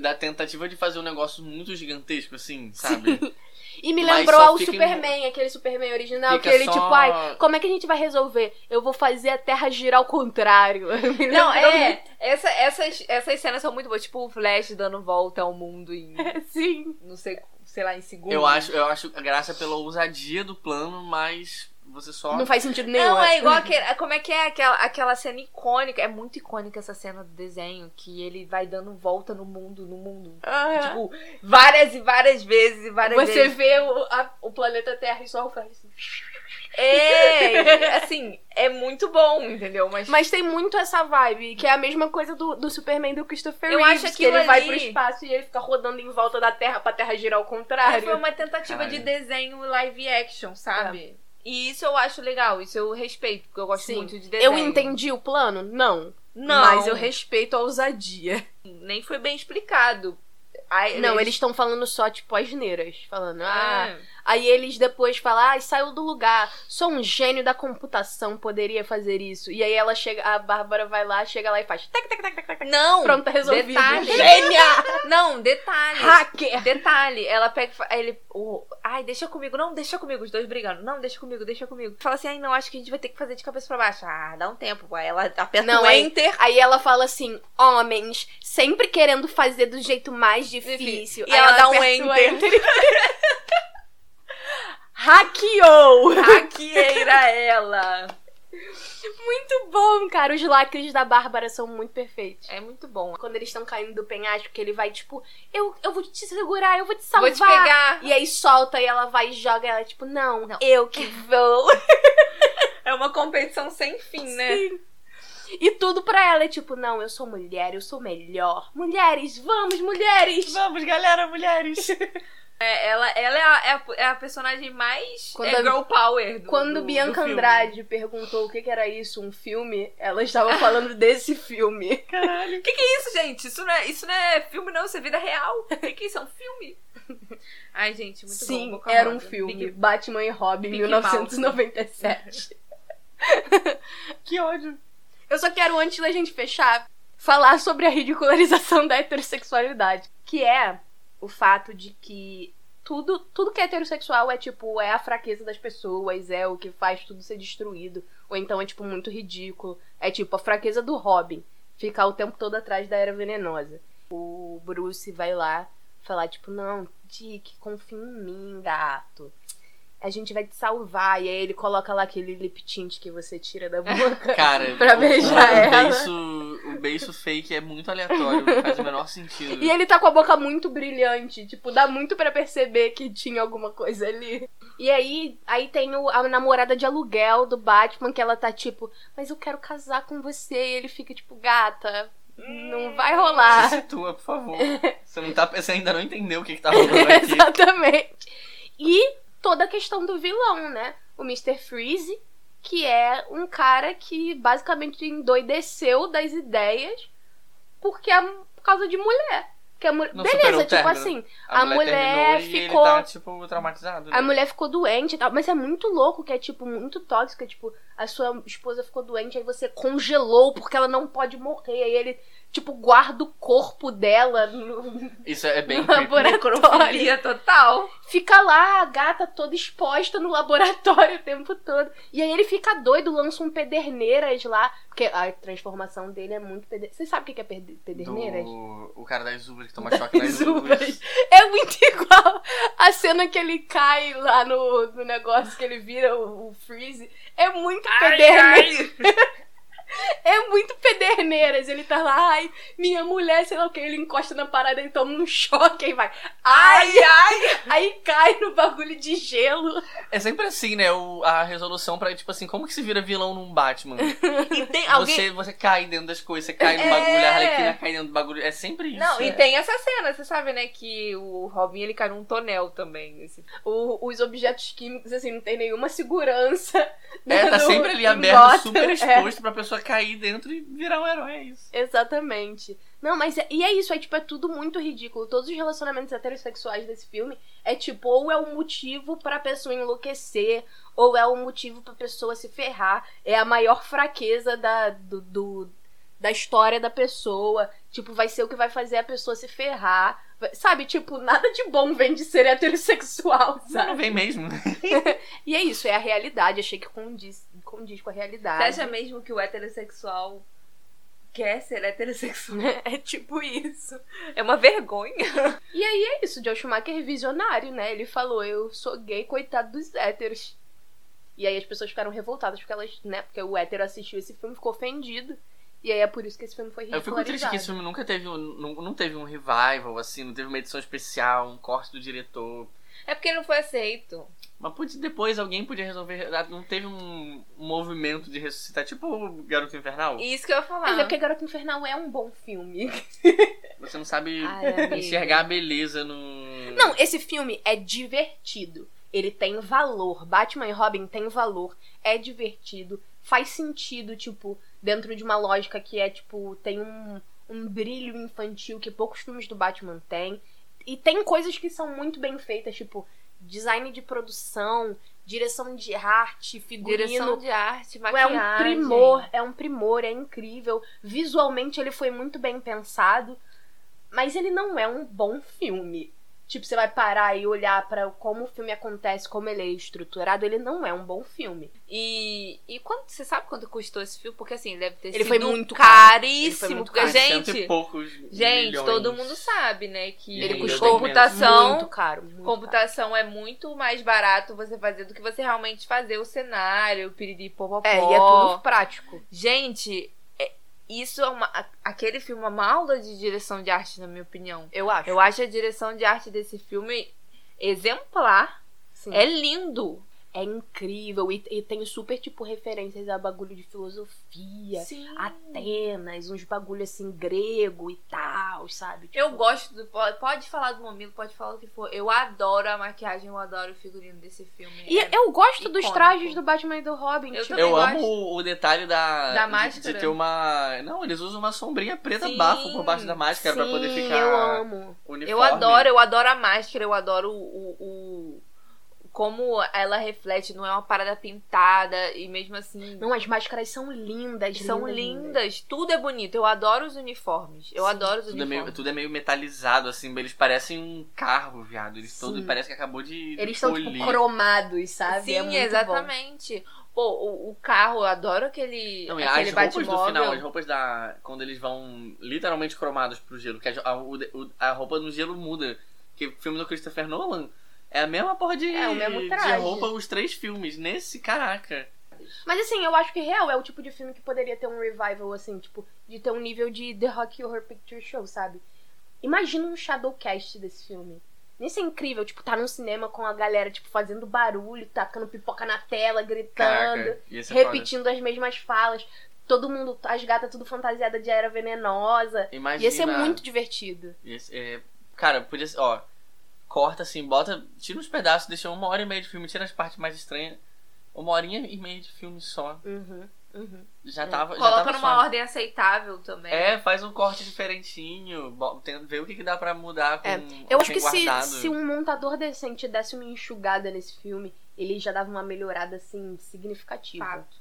[SPEAKER 3] da tentativa de fazer um negócio muito gigantesco, assim, sabe?
[SPEAKER 1] E me lembrou ao
[SPEAKER 3] fica em-
[SPEAKER 1] Superman, aquele Superman original,
[SPEAKER 3] Fica
[SPEAKER 1] que ele,
[SPEAKER 3] só-
[SPEAKER 1] tipo, ai, como é que a gente vai resolver? Eu vou fazer a Terra girar ao contrário. Me
[SPEAKER 2] Não, é. Essa, essas, essas cenas são muito boas. Tipo o Flash dando volta ao mundo em.
[SPEAKER 1] Sim.
[SPEAKER 2] Não sei, sei lá, em segundos.
[SPEAKER 3] eu, acho, eu acho a graça pela ousadia do plano, mas você só.
[SPEAKER 1] Não faz sentido nenhum.
[SPEAKER 2] Não, é igual aquele, como é que é aquela, aquela cena icônica. É muito icônica essa cena do desenho. Que ele vai dando volta no mundo, no mundo.
[SPEAKER 1] Ah,
[SPEAKER 2] Tipo, várias e várias vezes e várias
[SPEAKER 1] Você
[SPEAKER 2] vezes.
[SPEAKER 1] vê o, a- o planeta Terra e só faz assim.
[SPEAKER 2] É, assim, é muito bom, entendeu? Mas,
[SPEAKER 1] Mas tem muito essa vibe, que é a mesma coisa do, do Superman do Christopher
[SPEAKER 2] Eu
[SPEAKER 1] Reeves,
[SPEAKER 2] acho
[SPEAKER 1] que ele
[SPEAKER 2] aquilo
[SPEAKER 1] vai
[SPEAKER 2] ali-
[SPEAKER 1] pro espaço e ele fica rodando em volta da Terra pra Terra girar ao contrário.
[SPEAKER 2] foi uma tentativa de desenho live action, sabe? E isso eu acho legal, isso eu respeito, porque eu gosto
[SPEAKER 1] Sim.
[SPEAKER 2] muito de desenho.
[SPEAKER 1] Eu entendi o plano? Não.
[SPEAKER 2] Não.
[SPEAKER 1] Mas eu respeito a ousadia.
[SPEAKER 2] Nem foi bem explicado.
[SPEAKER 1] Não, eles estão falando só, tipo, asneiras. Falando, ah,
[SPEAKER 2] Ah,
[SPEAKER 1] Aí eles depois falam, ah, saiu do lugar. Só um gênio da computação poderia fazer isso. E aí ela chega, a Bárbara vai lá, chega lá e faz. Tac, tac, tac, tac, tac.
[SPEAKER 2] Não!
[SPEAKER 1] Pronto, tá resolvido.
[SPEAKER 2] Detalhe.
[SPEAKER 1] Gênia!
[SPEAKER 2] Não, detalhe.
[SPEAKER 1] Hacker!
[SPEAKER 2] Detalhe, ela pega e ele. o- ai, deixa comigo, não, deixa comigo, os dois brigando. Não, deixa comigo, deixa comigo. Fala assim, ai, não, acho que a gente vai ter que fazer de cabeça pra baixo. Ah, dá um tempo. Aí ela aperta
[SPEAKER 1] Não,
[SPEAKER 2] o
[SPEAKER 1] aí-
[SPEAKER 2] enter.
[SPEAKER 1] Aí ela fala assim: homens, sempre querendo fazer do jeito mais difícil.
[SPEAKER 2] E
[SPEAKER 1] Aí
[SPEAKER 2] ela dá um
[SPEAKER 1] o
[SPEAKER 2] enter.
[SPEAKER 1] Hackeou!
[SPEAKER 2] Hackeira ela.
[SPEAKER 1] Muito bom, cara. Os lacres da Bárbara são muito perfeitos.
[SPEAKER 2] É muito bom.
[SPEAKER 1] Quando eles estão caindo do penhasco, que ele vai, tipo, eu, eu vou te segurar, eu vou te salvar.
[SPEAKER 2] Vou te pegar.
[SPEAKER 1] E aí solta e ela vai e joga ela, tipo, não,
[SPEAKER 2] Não.
[SPEAKER 1] eu que vou.
[SPEAKER 2] É uma competição sem fim, né?
[SPEAKER 1] Sim. E tudo pra ela é tipo, não, eu sou mulher, eu sou melhor. Mulheres, vamos, mulheres!
[SPEAKER 3] Vamos, galera, mulheres!
[SPEAKER 2] É, ela ela é, a, é, a, é a personagem mais
[SPEAKER 1] Quando
[SPEAKER 2] é, girl power do
[SPEAKER 1] Quando
[SPEAKER 2] do-
[SPEAKER 1] Bianca
[SPEAKER 2] do.
[SPEAKER 1] Andrade perguntou o que, que era isso, um filme, ela estava falando desse filme.
[SPEAKER 3] Caralho.
[SPEAKER 2] O que, que é isso, gente? Isso não é, isso não é filme, não. Isso é vida real. O que, que é isso? É um filme? Ai, gente, muito bom.
[SPEAKER 1] Sim, era um filme.
[SPEAKER 2] Big-
[SPEAKER 1] Batman e Robin,
[SPEAKER 2] Big
[SPEAKER 1] 1997.
[SPEAKER 3] Que ódio.
[SPEAKER 1] Eu só quero, antes da gente fechar, falar sobre a ridicularização da heterossexualidade. Que é o fato de que tudo, tudo que é heterossexual é tipo, é a fraqueza das pessoas, é o que faz tudo ser destruído. Ou então é tipo muito ridículo. É tipo a fraqueza do Robin. Ficar o tempo todo atrás da era venenosa. O Bruce vai lá falar, tipo, não, Dick, confia em mim, gato. A gente vai te salvar. E aí ele coloca lá aquele lip tint que você tira da boca.
[SPEAKER 3] Cara,
[SPEAKER 1] Pra
[SPEAKER 3] o-
[SPEAKER 1] beijar
[SPEAKER 3] o,
[SPEAKER 1] ela.
[SPEAKER 3] beiço, o beiço fake é muito aleatório, não faz o menor sentido.
[SPEAKER 1] E ele tá com a boca muito brilhante, tipo, dá muito pra perceber que tinha alguma coisa ali. E aí, aí tem o- a namorada de aluguel do Batman, que ela tá tipo, mas eu quero casar com você. E ele fica tipo, gata, não vai
[SPEAKER 3] Se
[SPEAKER 1] rolar.
[SPEAKER 3] situa, por favor. Você, não tá, você ainda não entendeu o que, que tá rolando aqui.
[SPEAKER 1] Exatamente. E toda a questão do vilão, né? O Mr. Freeze, que é um cara que basicamente endoideceu das ideias porque é por causa de mulher. Que a mulher... Beleza, tipo assim,
[SPEAKER 3] A,
[SPEAKER 1] a
[SPEAKER 3] mulher,
[SPEAKER 1] mulher ficou-
[SPEAKER 3] ele tá, tipo, traumatizado.
[SPEAKER 1] A
[SPEAKER 3] né?
[SPEAKER 1] mulher ficou doente e tal, mas é muito louco que é, tipo, muito tóxica. Tipo, a sua esposa ficou doente, aí você congelou porque ela não pode morrer. Aí ele, tipo, guarda o corpo dela no,
[SPEAKER 3] Isso é bem
[SPEAKER 1] laboratório.
[SPEAKER 2] Total.
[SPEAKER 1] Fica lá, a gata toda exposta no laboratório o tempo todo. E aí ele fica doido, lança um pederneiras lá. Porque a transformação dele é muito pederneiras. Você sabe o que é pederneiras?
[SPEAKER 3] Do... O cara das uvas que toma choque nas
[SPEAKER 1] As
[SPEAKER 3] uvas.
[SPEAKER 1] uvas. É muito igual a cena que ele cai lá no, no negócio que ele vira o, o Freeze. É muito pederneiras. É muito pederneiras. Ele tá lá, ai, minha mulher, sei lá o que. Ele encosta na parada, ele toma um choque, aí vai. Ai, ai! Aí cai no bagulho de gelo.
[SPEAKER 3] É sempre assim, né? O, a resolução pra, tipo assim, como que se vira vilão num Batman?
[SPEAKER 2] E tem alguém.
[SPEAKER 3] Você, você cai dentro das coisas, você cai no
[SPEAKER 2] É.
[SPEAKER 3] bagulho, a Arlequina cai dentro do bagulho. É sempre isso.
[SPEAKER 2] Não, e
[SPEAKER 3] é.
[SPEAKER 2] tem essa cena, você sabe, né? Que o Robin ele cai num tonel também. Nesse...
[SPEAKER 1] O- os objetos químicos, assim, não tem nenhuma segurança.
[SPEAKER 3] É, tá
[SPEAKER 1] no-
[SPEAKER 3] sempre ali aberto, super
[SPEAKER 1] É.
[SPEAKER 3] exposto pra pessoa cair dentro e virar um herói. É isso.
[SPEAKER 1] Exatamente. Não, mas é, e é isso, é tipo, é tudo muito ridículo. Todos os relacionamentos heterossexuais desse filme é tipo, ou é um motivo pra pessoa enlouquecer, ou é um motivo pra pessoa se ferrar. É a maior fraqueza da, do, do- da história da pessoa. Tipo, vai ser o que vai fazer a pessoa se ferrar. Sabe, tipo, nada de bom vem de ser heterossexual,
[SPEAKER 3] Você não
[SPEAKER 1] sabe?
[SPEAKER 3] vem mesmo.
[SPEAKER 1] E é isso, é a realidade. Achei que condiz, condiz com a
[SPEAKER 2] Você
[SPEAKER 1] realidade.
[SPEAKER 2] acha mesmo que o heterossexual quer ser heterossexual?
[SPEAKER 1] É tipo isso.
[SPEAKER 2] É uma vergonha.
[SPEAKER 1] E aí é isso, Joe Schumacher é visionário, né? Ele falou, eu sou gay, coitado dos héteros. E aí as pessoas ficaram revoltadas porque elas, né? Porque o hétero assistiu esse filme, ficou ofendido. E aí é por isso que esse filme foi
[SPEAKER 3] Eu fico triste
[SPEAKER 1] ridicularizado.
[SPEAKER 3] que esse filme nunca teve, um, não, não teve um revival, assim, não teve uma edição especial, um corte do diretor.
[SPEAKER 2] É porque não foi aceito.
[SPEAKER 3] Mas putz, depois alguém podia resolver. ah, Não teve um, movimento de ressuscitar, tipo o Garoto Infernal.
[SPEAKER 2] Isso que eu ia falar.
[SPEAKER 1] Mas é porque Garota Infernal é um bom filme.
[SPEAKER 3] Você não sabe
[SPEAKER 1] Ai,
[SPEAKER 3] enxergar a beleza no.
[SPEAKER 1] Não, esse filme é divertido. Ele tem valor. Batman e Robin tem valor. É divertido. Faz sentido, tipo, dentro de uma lógica que é, tipo, tem um, um brilho infantil que poucos filmes do Batman têm. E tem coisas que são muito bem feitas, tipo, design de produção, direção de arte, figurino.
[SPEAKER 2] Direção de arte,
[SPEAKER 1] É
[SPEAKER 2] maquiagem.
[SPEAKER 1] um primor, é um primor, é incrível. Visualmente ele foi muito bem pensado, mas ele não é um bom filme. Tipo, você vai parar e olhar pra como o filme acontece, como ele é estruturado, ele não é um bom filme.
[SPEAKER 2] E, e quanto, você sabe quanto custou esse filme? Porque assim, deve ter
[SPEAKER 1] Ele
[SPEAKER 2] sido
[SPEAKER 1] foi muito caro. Ele
[SPEAKER 2] caríssimo.
[SPEAKER 1] foi muito
[SPEAKER 2] porque,
[SPEAKER 1] caro.
[SPEAKER 2] Gente,
[SPEAKER 3] poucos
[SPEAKER 2] gente,
[SPEAKER 3] milhões.
[SPEAKER 2] todo mundo sabe, né? Que
[SPEAKER 3] Ele
[SPEAKER 1] custou
[SPEAKER 2] computação.
[SPEAKER 1] muito caro. Muito
[SPEAKER 2] Computação é muito mais barato você fazer do que você realmente fazer o cenário, o piriri popopó.
[SPEAKER 1] caro. É, e é tudo prático.
[SPEAKER 2] Gente, isso é uma. Aquele filme é uma aula de direção de arte, na minha opinião.
[SPEAKER 1] Eu acho.
[SPEAKER 2] Eu acho a direção de arte desse filme exemplar.
[SPEAKER 1] Sim.
[SPEAKER 2] É lindo.
[SPEAKER 1] É incrível. E, e tem super, tipo, referências a bagulho de filosofia.
[SPEAKER 2] Sim.
[SPEAKER 1] Atenas, uns bagulho assim, grego e tal, sabe? Tipo,
[SPEAKER 2] Eu gosto do. Pode, pode falar do momento, pode falar o que for. Eu adoro a maquiagem, eu adoro o figurino desse filme.
[SPEAKER 1] E
[SPEAKER 2] É-
[SPEAKER 1] eu gosto dos
[SPEAKER 2] icônico.
[SPEAKER 1] trajes do Batman e do Robin.
[SPEAKER 2] Eu
[SPEAKER 1] tipo,
[SPEAKER 3] Eu
[SPEAKER 2] gosto.
[SPEAKER 3] amo o, o detalhe da.
[SPEAKER 2] Da máscara.
[SPEAKER 3] De, ter uma. Não, eles usam uma sombrinha preta
[SPEAKER 2] Sim.
[SPEAKER 3] bafo por baixo da máscara pra poder
[SPEAKER 1] Sim,
[SPEAKER 3] ficar.
[SPEAKER 1] eu amo.
[SPEAKER 3] Uniforme.
[SPEAKER 2] Eu adoro, eu adoro a máscara, eu adoro o, o- como ela reflete, não é uma parada pintada e mesmo assim
[SPEAKER 1] Não, as máscaras são lindas.
[SPEAKER 2] são lindas, tudo é bonito. Eu adoro os uniformes. Eu
[SPEAKER 1] Sim,
[SPEAKER 2] adoro os
[SPEAKER 3] Tudo é, meio,
[SPEAKER 2] uniformes.
[SPEAKER 3] tudo é meio metalizado, assim, eles parecem um carro, viado. Eles
[SPEAKER 1] Sim.
[SPEAKER 3] todo parece que acabou de.
[SPEAKER 1] Eles são, tipo, cromados, sabe?
[SPEAKER 2] Sim,
[SPEAKER 1] é muito
[SPEAKER 2] exatamente. Pô, o, o carro, eu adoro aquele,
[SPEAKER 3] Não, e
[SPEAKER 2] aquele
[SPEAKER 3] as roupas do final, as roupas da. Quando eles vão literalmente cromados pro gelo, que a, a, a roupa no gelo muda. Que o filme do Christopher Nolan é a mesma porra de,
[SPEAKER 1] É, o mesmo
[SPEAKER 3] de
[SPEAKER 1] traje.
[SPEAKER 3] roupa os três filmes. Nesse, caraca.
[SPEAKER 1] Mas assim, eu acho que real é o tipo de filme que poderia ter um revival, assim, tipo, de ter um nível de The Rock Horror Picture Show, sabe? Imagina um Shadowcast desse filme. Isso é incrível, tipo, tá num cinema com a galera, tipo, fazendo barulho, tacando pipoca na tela, gritando,
[SPEAKER 3] Caraca. Foda.
[SPEAKER 1] repetindo as mesmas falas. Todo mundo, as gatas tudo fantasiada de era venenosa.
[SPEAKER 3] Imagina.
[SPEAKER 1] Ia ser muito divertido.
[SPEAKER 3] É, cara, podia ser. Ó, corta assim, bota. Tira uns pedaços, deixa uma hora e meia de filme, tira as partes mais estranhas. Uma horinha e meia de filme só.
[SPEAKER 1] Uhum, uhum.
[SPEAKER 3] Já tava. já
[SPEAKER 2] Coloca
[SPEAKER 3] tava
[SPEAKER 2] numa
[SPEAKER 3] suave.
[SPEAKER 2] ordem aceitável também.
[SPEAKER 3] É, faz um corte diferentinho. ver o que, que dá pra mudar com
[SPEAKER 1] É, Eu acho
[SPEAKER 3] tem
[SPEAKER 1] que se,
[SPEAKER 3] guardado.
[SPEAKER 1] se um montador decente desse uma enxugada nesse filme, ele já dava uma melhorada, assim, significativa.
[SPEAKER 2] Fato.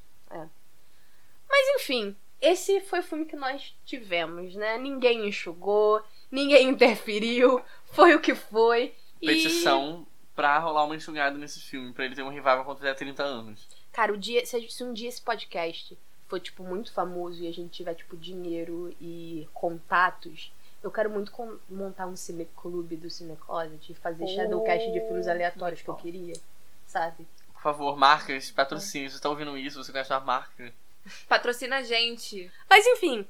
[SPEAKER 1] Mas enfim, esse foi o filme que nós tivemos, né? Ninguém enxugou, ninguém interferiu, foi o que foi. E,
[SPEAKER 3] Petição pra rolar uma enxugada nesse filme, pra ele ter um revival quando fizer 30 anos.
[SPEAKER 1] cara, o dia, se, se um dia esse podcast for, tipo, muito famoso e a gente tiver, tipo, dinheiro e contatos, eu quero muito com- montar um cineclube do Cinecloset e fazer shadowcast de filmes aleatórios que eu queria, sabe?
[SPEAKER 3] Por favor, marcas, patrocínios. Você tá ouvindo isso? Você conhece uma marca?
[SPEAKER 2] Patrocina a gente.
[SPEAKER 1] Mas enfim,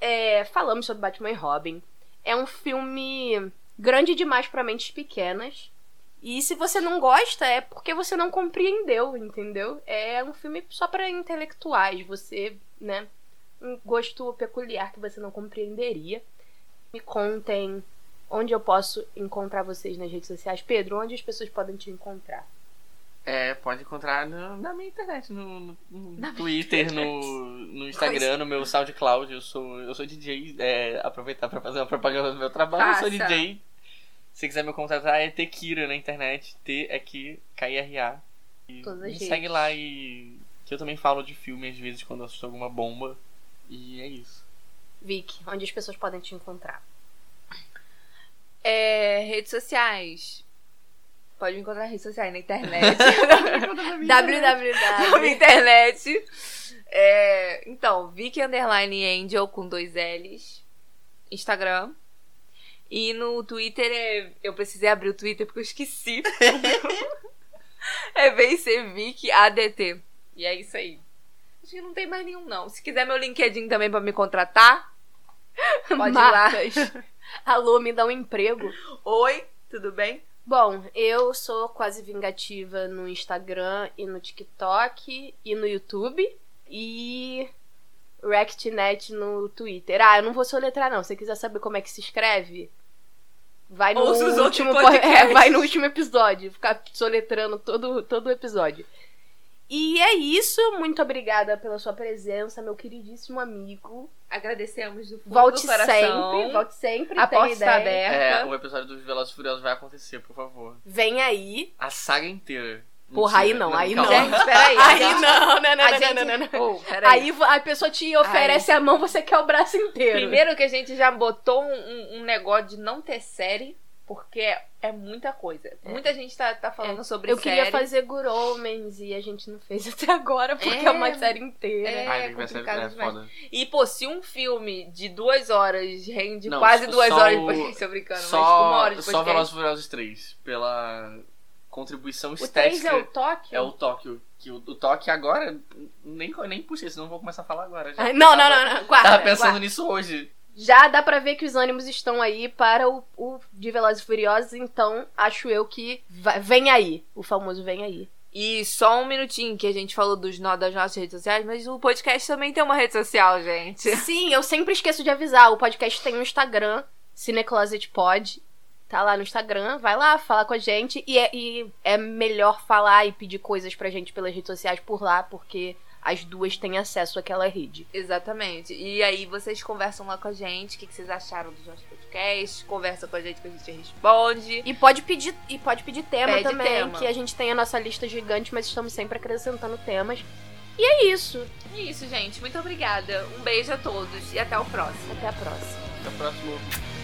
[SPEAKER 1] é, falamos sobre Batman e Robin. É um filme grande demais para mentes pequenas. E se você não gosta, é porque você não compreendeu, entendeu? É um filme só para intelectuais. Você, né? Um gosto peculiar que você não compreenderia. Me contem onde eu posso encontrar vocês nas redes sociais. Pedro, onde as pessoas podem te encontrar?
[SPEAKER 3] É, pode encontrar no- na minha internet, no, no- Twitter, no, no Instagram, no meu SoundCloud. Eu sou, eu sou DJ. É, aproveitar pra fazer uma propaganda do meu trabalho. Eu sou. DJ. Se quiser me contratar, é Tekira na internet. T é Q, K-I-R-A. E
[SPEAKER 1] Todas
[SPEAKER 3] me segue lá e. Que eu também falo de filme às vezes quando eu assisto alguma bomba. E é isso.
[SPEAKER 1] Vic, onde as pessoas podem te encontrar?
[SPEAKER 2] É, redes sociais. Pode me encontrar nas redes sociais, na internet. na
[SPEAKER 1] www.
[SPEAKER 2] internet. É, então, Vicky Underline Angel com dois L's. Instagram. E no Twitter é. Eu precisei abrir o Twitter porque eu esqueci. é VC Vicky ADT. E é isso aí. Acho que não tem mais nenhum, não. Se quiser meu LinkedIn também pra me contratar, pode ir lá.
[SPEAKER 1] Marcas. Alô, me dá um emprego.
[SPEAKER 2] Oi, tudo bem?
[SPEAKER 1] Bom, eu sou quase vingativa no Instagram e no TikTok e no YouTube. E RectNet no Twitter. Ah, eu não vou soletrar, não. Se você quiser saber como é que se escreve, vai no
[SPEAKER 2] Ouça
[SPEAKER 1] último é, vai no último episódio. Ficar soletrando todo, todo o episódio. E é isso. Muito obrigada pela sua presença, meu queridíssimo amigo.
[SPEAKER 2] Agradecemos do fundo
[SPEAKER 1] Volte
[SPEAKER 2] do coração.
[SPEAKER 1] sempre, volte sempre.
[SPEAKER 2] A porta está
[SPEAKER 1] ideia.
[SPEAKER 3] É,
[SPEAKER 2] aberta.
[SPEAKER 3] o episódio dos Velozes e Furiosos vai acontecer, por favor.
[SPEAKER 1] Vem aí.
[SPEAKER 3] A saga inteira.
[SPEAKER 1] Porra, aí não, aí
[SPEAKER 3] calma.
[SPEAKER 1] não.
[SPEAKER 2] Gente, peraí.
[SPEAKER 1] Aí
[SPEAKER 2] gente-
[SPEAKER 1] não, não, não, não,
[SPEAKER 2] gente-
[SPEAKER 1] não, não, não.
[SPEAKER 2] Oh, peraí.
[SPEAKER 1] Aí a pessoa te oferece a mão, você quer o braço inteiro.
[SPEAKER 2] Primeiro que a gente já botou um- um negócio de não ter série, porque é muita coisa. Muita gente tá, tá falando sobre
[SPEAKER 1] Eu
[SPEAKER 2] série.
[SPEAKER 1] queria fazer Good Omens e a gente não fez até agora, porque é,
[SPEAKER 2] É,
[SPEAKER 1] uma série inteira.
[SPEAKER 2] é.
[SPEAKER 3] Ai, vai ser
[SPEAKER 2] complicado
[SPEAKER 3] é, foda.
[SPEAKER 2] E, pô, se um filme de duas horas rende
[SPEAKER 3] Não,
[SPEAKER 2] quase
[SPEAKER 3] só-
[SPEAKER 2] duas
[SPEAKER 3] só
[SPEAKER 2] horas
[SPEAKER 3] o-
[SPEAKER 2] depois, tô brincando, mas
[SPEAKER 3] Só,
[SPEAKER 2] uma hora depois
[SPEAKER 3] só Velozes Furiosos 3, pela contribuição
[SPEAKER 1] O 3
[SPEAKER 3] estética.
[SPEAKER 1] é o Tóquio?
[SPEAKER 3] É o Tóquio. Que o, o Tóquio agora. Nem, nem puxei, senão eu vou começar a falar agora. Já.
[SPEAKER 1] Ai, Não, não,
[SPEAKER 3] Tava-
[SPEAKER 1] não, não. Guarda,
[SPEAKER 3] Tava pensando
[SPEAKER 1] guarda.
[SPEAKER 3] nisso hoje.
[SPEAKER 1] Já dá pra ver que os ânimos estão aí para o, o de Velozes e Furiosos, então acho eu que vai- vem aí. O famoso vem aí.
[SPEAKER 2] E só um minutinho que a gente falou dos nó das nossas redes sociais, mas o podcast também tem uma rede social, gente.
[SPEAKER 1] Sim, eu sempre esqueço de avisar. O podcast tem um Instagram, Cinecloset Pod. Tá lá no Instagram, vai lá, fala com a gente. E é, e é melhor falar e pedir coisas pra gente pelas redes sociais por lá, porque as duas têm acesso àquela rede.
[SPEAKER 2] Exatamente. E aí vocês conversam lá com a gente, o que, que vocês acharam dos nossos podcasts, conversa com a gente que a gente responde.
[SPEAKER 1] E pode pedir, e pode pedir tema
[SPEAKER 2] Pede
[SPEAKER 1] também,
[SPEAKER 2] tema.
[SPEAKER 1] que a gente tem a nossa lista gigante, mas estamos sempre acrescentando temas. E é isso.
[SPEAKER 2] É isso, gente. Muito obrigada. Um beijo a todos e até o próximo.
[SPEAKER 1] Até a próxima.
[SPEAKER 3] Até o próximo.